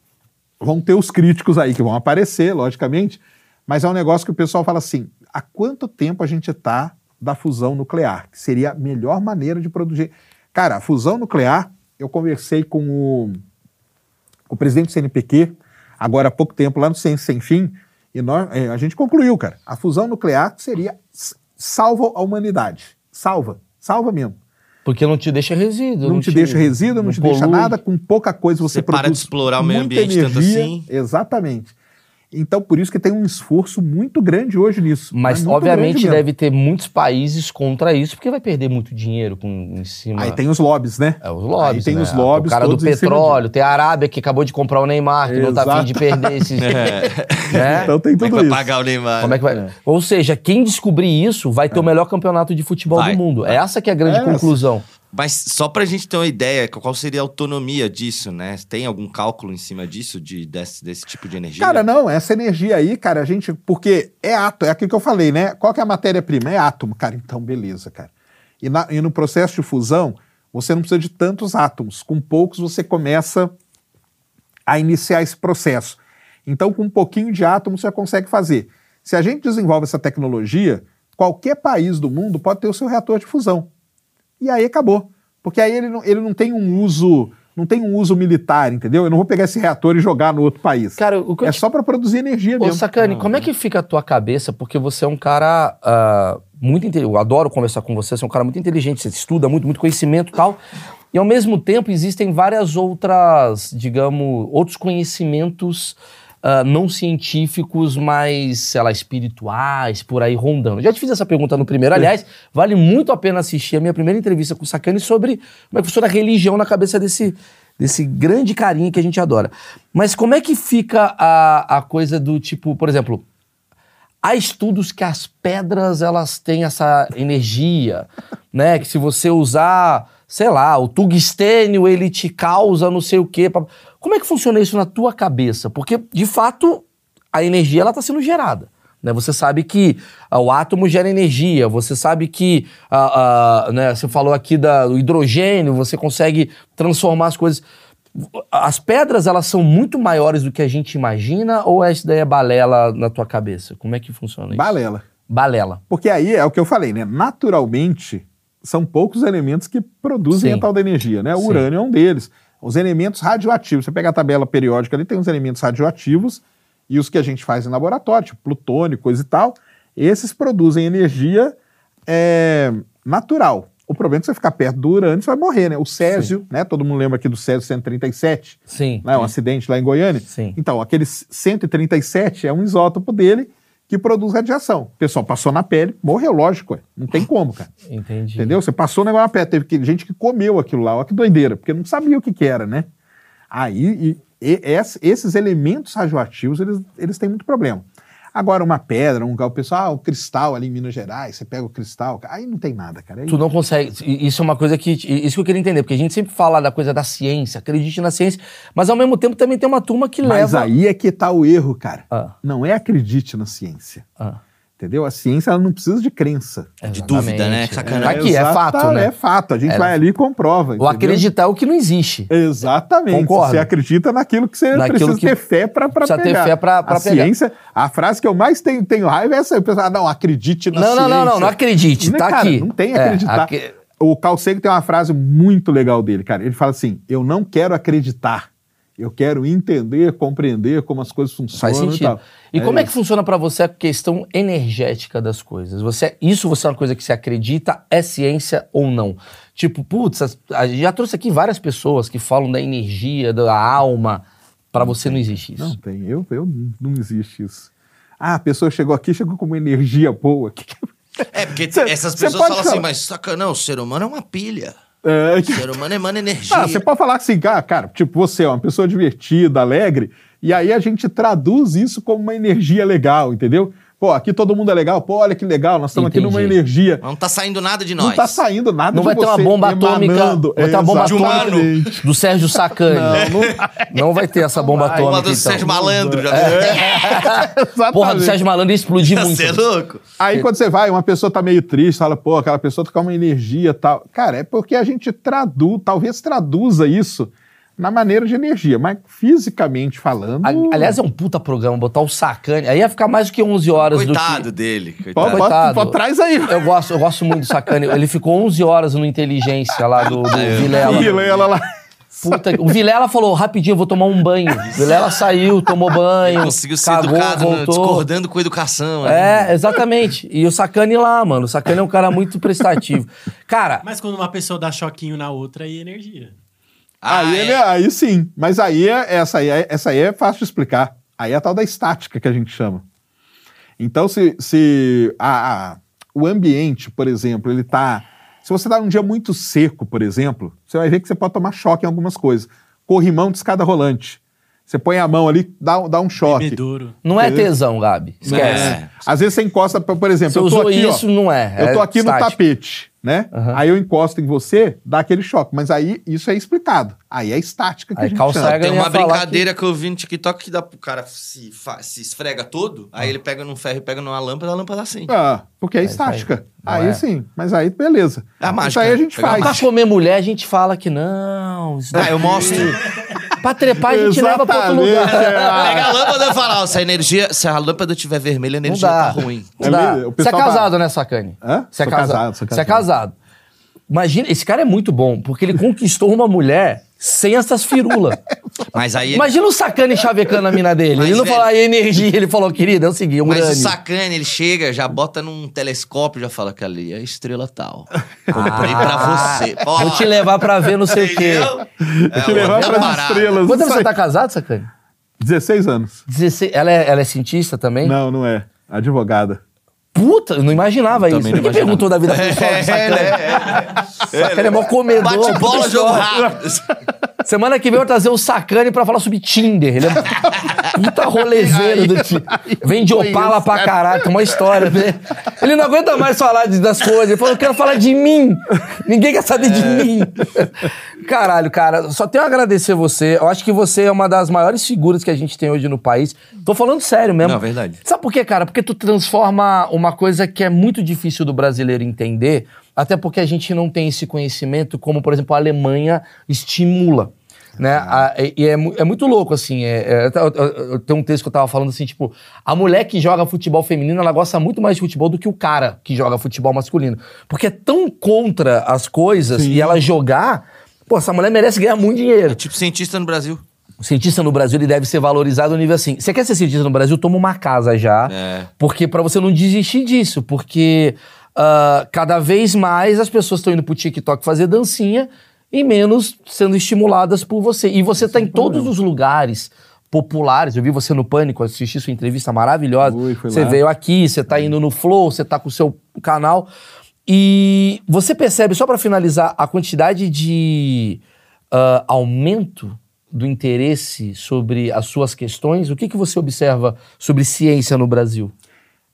vão ter os críticos aí que vão aparecer, logicamente, mas é um negócio que o pessoal fala assim: há quanto tempo a gente está da fusão nuclear? Que seria a melhor maneira de produzir. Cara, a fusão nuclear, eu conversei com o, o presidente do CNPq, agora há pouco tempo, lá no Ciência Sem Fim, e nós, é, a gente concluiu, cara. A fusão nuclear seria salva a humanidade. Salva. Salva mesmo. Porque não te deixa resíduo. Não, te, deixa resíduo, não, te deixa polui. nada, com pouca coisa você, Você para produz de explorar o meio ambiente tanto energia. assim. Exatamente. Então, por isso que tem um esforço muito grande hoje nisso. Mas, muito obviamente, deve ter muitos países contra isso, porque vai perder muito dinheiro com, em cima. Aí tem os lobbies, né? É, os lobbies, Aí tem né? os lobbies O cara do petróleo, tem a Arábia que acabou de comprar o Neymar, que não tá afim de perder esses... né? Então tem Como é tudo que vai isso. pagar o Neymar? Como é que vai... Ou seja, quem descobrir isso vai ter o melhor campeonato de futebol Vai. do mundo. Essa que é a grande É essa. conclusão. Mas só pra gente ter uma ideia, qual seria a autonomia disso, né? Tem algum cálculo em cima disso, de, desse, desse tipo de energia? Cara, não, essa energia aí, cara, a gente. Porque é átomo, é aquilo que eu falei, né? Qual que é a matéria-prima? É átomo, cara. Então, beleza, cara. E, na- e no processo de fusão, você não precisa de tantos átomos. Com poucos, você começa a iniciar esse processo. Então, com um pouquinho de átomo, você já consegue fazer. Se a gente desenvolve essa tecnologia, qualquer país do mundo pode ter o seu reator de fusão. E aí acabou. Porque aí ele não, ele não tem um uso. Não tem um uso militar, entendeu? Eu não vou pegar esse reator e jogar no outro país. Cara, o que é te- só para produzir energia Ô, mesmo. Sacane, como é que fica a tua cabeça? Porque você é um cara ah, muito inteligente. Eu adoro conversar com você, você é um cara muito inteligente, você estuda muito, muito conhecimento e tal. E ao mesmo tempo existem várias outras, digamos, outros conhecimentos ah, não científicos, mas, sei lá, espirituais, por aí rondando. Já te fiz essa pergunta no primeiro. Aliás, vale muito a pena assistir a minha primeira entrevista com o Sacane sobre como é que funciona a religião na cabeça desse, desse grande carinha que a gente adora. Mas como é que fica a, a coisa do tipo, por exemplo, há estudos que as pedras elas têm essa energia, né? Que se você usar, sei lá, o tungstênio ele te causa não sei o quê. Como é que funciona isso na tua cabeça? Porque de fato a energia ela está sendo gerada. Né? Você sabe que ah, o átomo gera energia, você sabe que ah, ah, né, você falou aqui da- do hidrogênio, você consegue transformar as coisas. As pedras, elas são muito maiores do que a gente imagina ou essa daí é balela na tua cabeça? Como é que funciona isso? Balela. Balela. Porque aí é o que eu falei, né? Naturalmente, são poucos elementos que produzem Sim. a tal da energia, né? O Sim. urânio é um deles. Os elementos radioativos. Você pega a tabela periódica ali, tem os elementos radioativos e os que a gente faz em laboratório, tipo plutônio, coisa e tal. Esses produzem energia é, natural. O problema é que você ficar perto do urânio, você vai morrer, né? O Césio, né? Todo mundo lembra aqui do Césio 137, Sim. né? Um acidente lá em Goiânia. Sim. Então, aquele 137 é um isótopo dele que produz radiação. O pessoal passou na pele, morreu, lógico, ué. não tem como, cara. Entendi. Entendeu? Você passou o negócio na pele, teve gente que comeu aquilo lá, olha que doideira, porque não sabia o que, que era, né? Aí, e- e- es- esses elementos radioativos, eles, eles têm muito problema. Agora, uma pedra, um o pessoal, ah, o cristal ali em Minas Gerais, você pega o cristal, aí não tem nada, cara. Aí- Tu não consegue. Isso é uma coisa que. Isso que eu queria entender, porque a gente sempre fala da coisa da ciência, acredite na ciência, mas ao mesmo tempo também tem uma turma que Mas leva. aí é que tá o erro, cara. Ah. Não é acredite na ciência. Ah, Entendeu? A ciência ela não precisa de crença. De dúvida, né? Sacanagem. Tá aqui, é fato, né? É fato. A gente É. vai ali e comprova. Ou entendeu? acreditar é o que não existe. Exatamente. Concordo. Você acredita naquilo que você Naquilo precisa que ter fé para precisa ter pegar. fé pra- pra a pegar. ciência, a frase que eu mais tenho, tenho raiva é essa. Pessoal, ah, não, acredite na Não, ciência. não, não, não, não acredite, Né, tá cara, aqui. Não tem É, acreditar. aqui- O Carl Sagan tem uma frase muito legal dele, cara. Ele fala assim, eu não quero acreditar. Eu quero entender, compreender como as coisas funcionam Faz e sentido. tal. E, como é que isso. funciona pra você a questão energética das coisas? Você, isso você é uma coisa que você acredita, é ciência ou não? Tipo, putz, já trouxe aqui várias pessoas que falam da energia, da alma. Pra você não existe isso. Não tem, eu, eu não existe isso. Ah, a pessoa chegou aqui, chegou com uma energia boa. Que que- É, porque Cê- essas pessoas falam assim, falar- mas saca, não, o ser humano é uma pilha. É, O ser humano emana energia. Ah, você pode falar assim, cara, cara, tipo, você é uma pessoa divertida, alegre, e aí a gente traduz isso como uma energia legal, entendeu? Pô, aqui todo mundo é legal, pô, olha que legal, nós estamos aqui numa energia. Mas não tá saindo nada de nós. Não tá saindo nada Não de vai ter uma bomba atômica. emanando. Vai ter uma bomba atômica do Sérgio Sacani. Não, não vai ter essa bomba Uma atômica. do então. Sérgio Malandro, já Exatamente. Porra, do Sérgio Malandro ia explodir muito. Você é louco? Aí quando você vai, uma pessoa tá meio triste, fala, pô, aquela pessoa tá com uma energia e tal. Cara, é porque a gente traduz, talvez traduza isso na maneira de energia, mas fisicamente falando. A- Aliás, é um puta programa, botar o Sacane. Aí ia ficar mais do que 11 horas do Coitado que... dele. Coitado. pode, Coitado. pode, traz aí. Eu gosto, eu gosto muito do Sacane. Ele ficou 11 horas no Inteligência lá do, do Vilela. Vilela lá. Puta, o Vilela falou, rapidinho, eu vou tomar um banho. O Vilela saiu, tomou banho, Conseguiu ser cagou, educado, né? voltou. discordando com educação. né? É, exatamente. E o Sacane lá, mano. O Sacane é um cara muito prestativo. Cara, Mas quando uma pessoa dá choquinho na outra, aí é energia. Ah, aí, é. ele, aí sim. Mas aí é, essa, aí é, essa aí é fácil de explicar. Aí é a tal da estática que a gente chama. Então, se, se a- a- o ambiente, por exemplo, ele tá. Se você tá num dia muito seco, por exemplo, você vai ver que você pode tomar choque em algumas coisas. Corrimão de escada rolante. Você põe a mão ali, dá, dá um choque. Bebedouro. não é tesão, Gabi. Esquece. É. Às vezes você encosta, por exemplo, Você eu tô usou aqui, ó, isso, não é. Eu tô é aqui no estático. tapete, né? Aham. Aí eu encosto em você, dá aquele choque. Mas aí isso é explicado. Aí é estática que Aí a gente chama. Tem uma brincadeira que... eu vi no TikTok que dá pro cara se, se esfrega todo, aí ele pega num ferro e pega numa lâmpada, a lâmpada acende. Ah, porque é isso aí. estática. Não Aí, é? sim, mas aí beleza. É a isso mágica. aí a gente Pegar a faz. Pra comer mulher, a gente fala que não. Isso Ah, eu mostro. Pra trepar, a gente leva pra outro Exatamente, lugar. é. Pega a lâmpada e fala, ó, se a energia, se a lâmpada estiver vermelha, a Não energia dá. tá ruim. Não É dá. mesmo? O Você é casado, né, Sacane? Hã? Você é casado. Você é casado. Casado. Imagina, esse cara é muito bom, porque ele conquistou uma mulher sem essas firulas. Mas aí. Imagina o Sacane chavecando a mina dele. Mas, ele não velho- falou aí energia, ele falou, querida, é o seguinte, Mas o urânio. sacane, ele chega, já bota num telescópio, já fala que ali é a estrela tal. Comprei pra você. Pô, Vou te levar pra ver não sei o quê. É Te levar outra para as parada. estrelas. Quanto tempo você tá casado, Sacane? 16 anos. 16. Ela é, ela é cientista também? Não, não é. Advogada. Puta, eu não imaginava isso. Também não Ninguém imaginava. perguntou da vida pessoal do Sacane. Sacane é mó comedor. Bate bola, jogo rápido. Semana que vem eu vou trazer o Sacane pra falar sobre Tinder. Ele é puta rolezeiro do Tinder. Vem de Opala pra caralho, tem uma história, né? Ele não aguenta mais falar de- das coisas. Ele falou, eu quero falar de mim. Ninguém quer saber de É. mim. Caralho, cara, só tenho a agradecer você. Eu acho que você é uma das maiores figuras que a gente tem hoje no país. Tô falando sério mesmo. Não, é verdade. Sabe por quê, cara? Porque tu transforma uma coisa que é muito difícil do brasileiro entender, até porque a gente não tem esse conhecimento, como, por exemplo, a Alemanha estimula. Né? A- e é, é muito louco, assim. É, é, tem um texto que eu tava falando assim, tipo, a mulher que joga futebol feminino, ela gosta muito mais de futebol do que o cara que joga futebol masculino. Porque é tão contra as coisas e ela jogar. Pô, essa mulher merece ganhar muito dinheiro. É tipo cientista no Brasil. O cientista no Brasil ele deve ser valorizado no nível assim. Você quer ser cientista no Brasil? Toma uma casa já. É. Porque pra você não desistir disso. Porque ah, cada vez mais as pessoas estão indo pro TikTok fazer dancinha e menos sendo estimuladas por você. E você tá em todos os lugares populares. Eu vi você no Pânico, assisti sua entrevista maravilhosa. Fui você lá. veio aqui, você tá indo no Flow, você tá com o seu canal. E você percebe, só pra finalizar, a quantidade de ah, aumento do interesse sobre as suas questões? O que, que você observa sobre ciência no Brasil?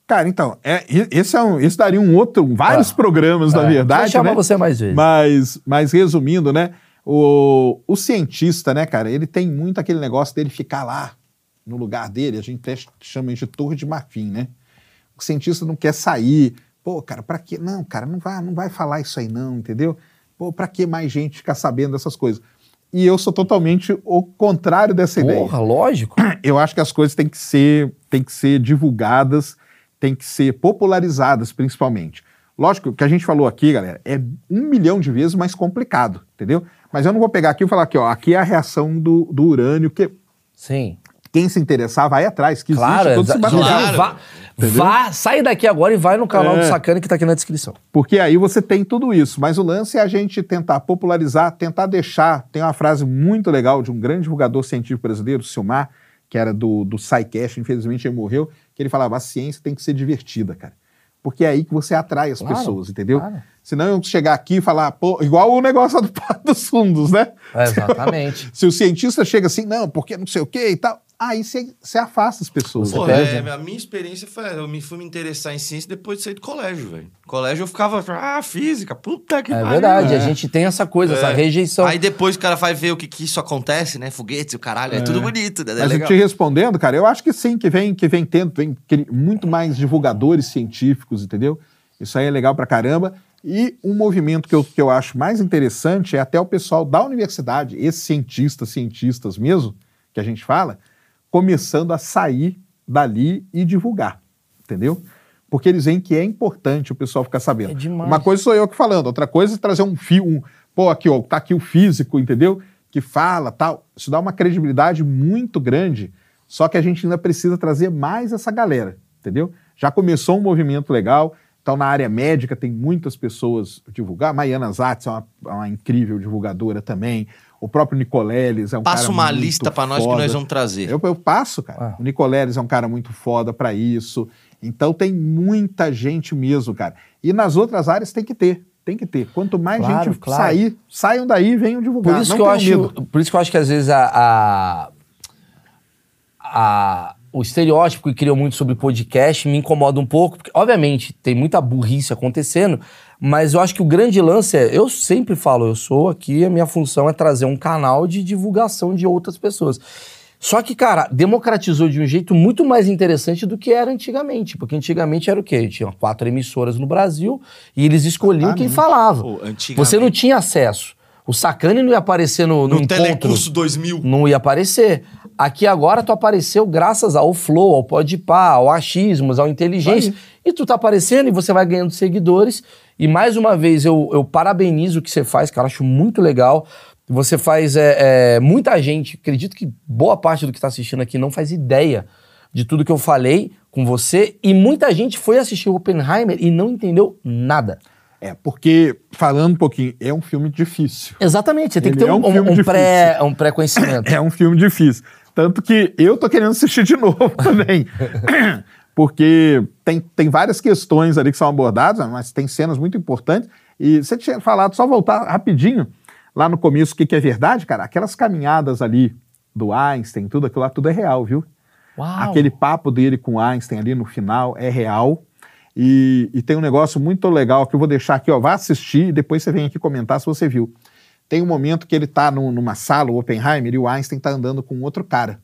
Cara, então, é, esse, é um, esse daria um outro, vários Ah. programas, na É, verdade. vou chamar né? você mais vezes. Mas, mas resumindo, né? O, o cientista, né, cara, ele tem muito aquele negócio dele ficar lá no lugar dele, a gente até chama de torre de marfim, né? O cientista não quer sair. Pô, cara, pra quê? Não, cara, não vai, não vai falar isso aí não, entendeu? Pô, pra que mais gente ficar sabendo dessas coisas? E eu sou totalmente o contrário dessa ideia Porra, lógico. eu acho que as coisas têm que ser, têm que ser divulgadas, têm que ser popularizadas, principalmente. Lógico, o que a gente falou aqui, galera, é um milhão de vezes mais complicado, entendeu? Mas eu não vou pegar aqui e falar aqui, ó, aqui é a reação do, do urânio, que Sim. quem se interessar vai atrás, que Claro, existe todo esse inclusive, vá, vá, sai daqui agora e vai no canal É. do Sacane que tá aqui na descrição. Porque aí você tem tudo isso. Mas o lance é a gente tentar popularizar, tentar deixar. Tem uma frase muito legal de um grande divulgador científico brasileiro, Silmar, que era do, do SciCast, infelizmente ele morreu, que ele falava: a ciência tem que ser divertida, cara. Porque é aí que você atrai as Claro, pessoas, entendeu? claro. Senão eu chegar aqui e falar, pô, igual o negócio do dos Fundos, né? É, exatamente. Se o cientista chega assim, não, porque não sei o quê e tal, aí você afasta as pessoas. Pô, é, a minha experiência foi. Eu me fui me interessar em ciência depois de sair do colégio, velho. Colégio eu ficava. Ah, física, puta que É pariu. verdade, a gente tem essa coisa, essa É. rejeição. Aí depois o cara vai ver o que, que isso acontece, né? Foguetes e o caralho. É, tudo bonito, né? É Mas legal. te respondendo, cara, eu acho que sim, que vem, que vem tendo, vem muito mais divulgadores científicos, entendeu? Isso aí é legal pra caramba. E um movimento que eu, que eu acho mais interessante é até o pessoal da universidade, esses cientistas, cientistas mesmo, que a gente fala, começando a sair dali e divulgar, entendeu? Porque eles veem que é importante o pessoal ficar sabendo. É demais. Uma coisa sou eu que falando, outra coisa é trazer um fio, um, pô, aqui, ó, tá aqui o físico, entendeu? Que fala, tal. Isso dá uma credibilidade muito grande, só que a gente ainda precisa trazer mais essa galera, entendeu? Já começou um movimento legal, então na área médica tem muitas pessoas divulgar, Maiana Zatz é uma, é uma incrível divulgadora também, o próprio Nicoleles é um Passa cara uma muito lista pra nós que nós vamos trazer. Eu, eu passo, cara. Ah. O Nicoleles é um cara muito foda pra isso. Então tem muita gente mesmo, cara. E nas outras áreas tem que ter. Tem que ter. Quanto mais Claro, gente claro. sair, saiam daí e venham divulgar. Por isso, Não que eu acho, medo. por isso que eu acho que às vezes a, a- a- o estereótipo que criam muito sobre podcast me incomoda um pouco, porque, obviamente, tem muita burrice acontecendo, mas eu acho que o grande lance é, eu sempre falo, eu sou aqui, a minha função é trazer um canal de divulgação de outras pessoas. Só que, cara, democratizou de um jeito muito mais interessante do que era antigamente. Porque antigamente era o quê? Tinha quatro emissoras no Brasil e eles escolhiam quem falava. Pô, Você não tinha acesso. O Sacane não ia aparecer no, no, No encontro. Telecurso 2000. Não ia aparecer. Aqui agora tu apareceu graças ao Flow, ao Podpah, ao Achismos, ao Inteligência. E tu tá aparecendo e você vai ganhando seguidores. E mais uma vez eu, eu parabenizo o que você faz, cara. Acho muito legal. Você faz. é, é, muita gente, acredito que boa parte do que tá assistindo aqui não faz ideia de tudo que eu falei com você. E muita gente foi assistir o Oppenheimer e não entendeu nada. É, porque, falando um pouquinho, é um filme difícil. Exatamente, você tem Ele que ter é um, um um, pré, um pré-conhecimento. É um filme difícil. Tanto que eu tô querendo assistir de novo também. Porque tem, tem várias questões ali que são abordadas, mas tem cenas muito importantes. E você tinha falado, só voltar rapidinho, lá no começo, o que, que é verdade, cara? Aquelas caminhadas ali do Einstein, tudo aquilo lá, tudo é real, viu? Uau. Aquele papo dele com o Einstein ali no final é real. E, e tem um negócio muito legal que eu vou deixar aqui, ó. Vá assistir e depois você vem aqui comentar se você viu. Tem um momento que ele tá num- numa sala, o Oppenheimer, e o Einstein tá andando com outro cara.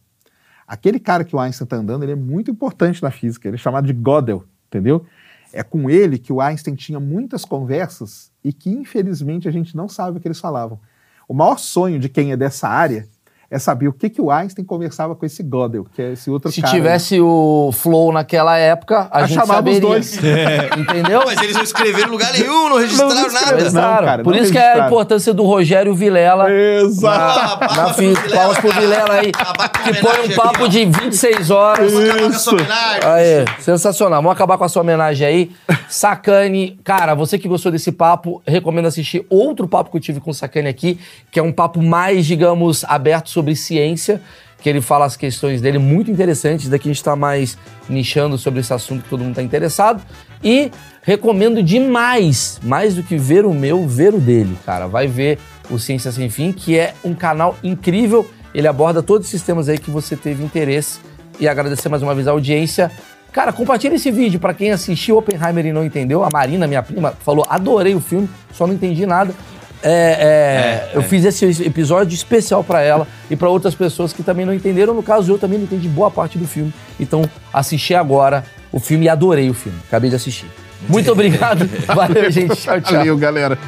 Aquele cara que o Einstein tá andando, ele é muito importante na física. Ele é chamado de Gödel, entendeu? É com ele que o Einstein tinha muitas conversas e que, infelizmente, a gente não sabe o que eles falavam. O maior sonho de quem é dessa área é saber o que, que o Einstein conversava com esse Gödel, que é esse outro Se cara. aí. tivesse o Flow naquela época, a Ah, gente chamava os saberia. dois. Entendeu? Mas eles não escreveram em lugar nenhum, não registraram Não nada. Não, cara, Por não isso que é a importância do Rogério Vilela. Exato. Na, na fi- palmas pro Vilela aí, Acabar com a que põe um papo aqui, de 26 horas. Isso. homenagem. Aê, sensacional. Vamos acabar com a sua homenagem aí. Sacane, cara, você que gostou desse papo, recomendo assistir outro papo que eu tive com o Sacane aqui, que é um papo mais, digamos, aberto sobre ciência, que ele fala as questões dele muito interessantes. Daqui a gente tá mais nichando sobre esse assunto que todo mundo tá interessado. E recomendo demais, mais do que ver o meu, ver o dele, cara. Vai ver o Ciência Sem Fim, que é um canal incrível. Ele aborda todos esses temas aí que você teve interesse. E agradecer mais uma vez a audiência. Cara, compartilha esse vídeo pra quem assistiu Oppenheimer e não entendeu. A Marina, minha prima, falou: adorei o filme, só não entendi nada. É, é, eu fiz esse episódio especial pra ela e pra outras pessoas que também não entenderam. No caso, eu também não entendi boa parte do filme. Então, assisti agora o filme e adorei o filme. Acabei de assistir. Muito obrigado. Valeu, gente. Tchau, tchau. Valeu, galera.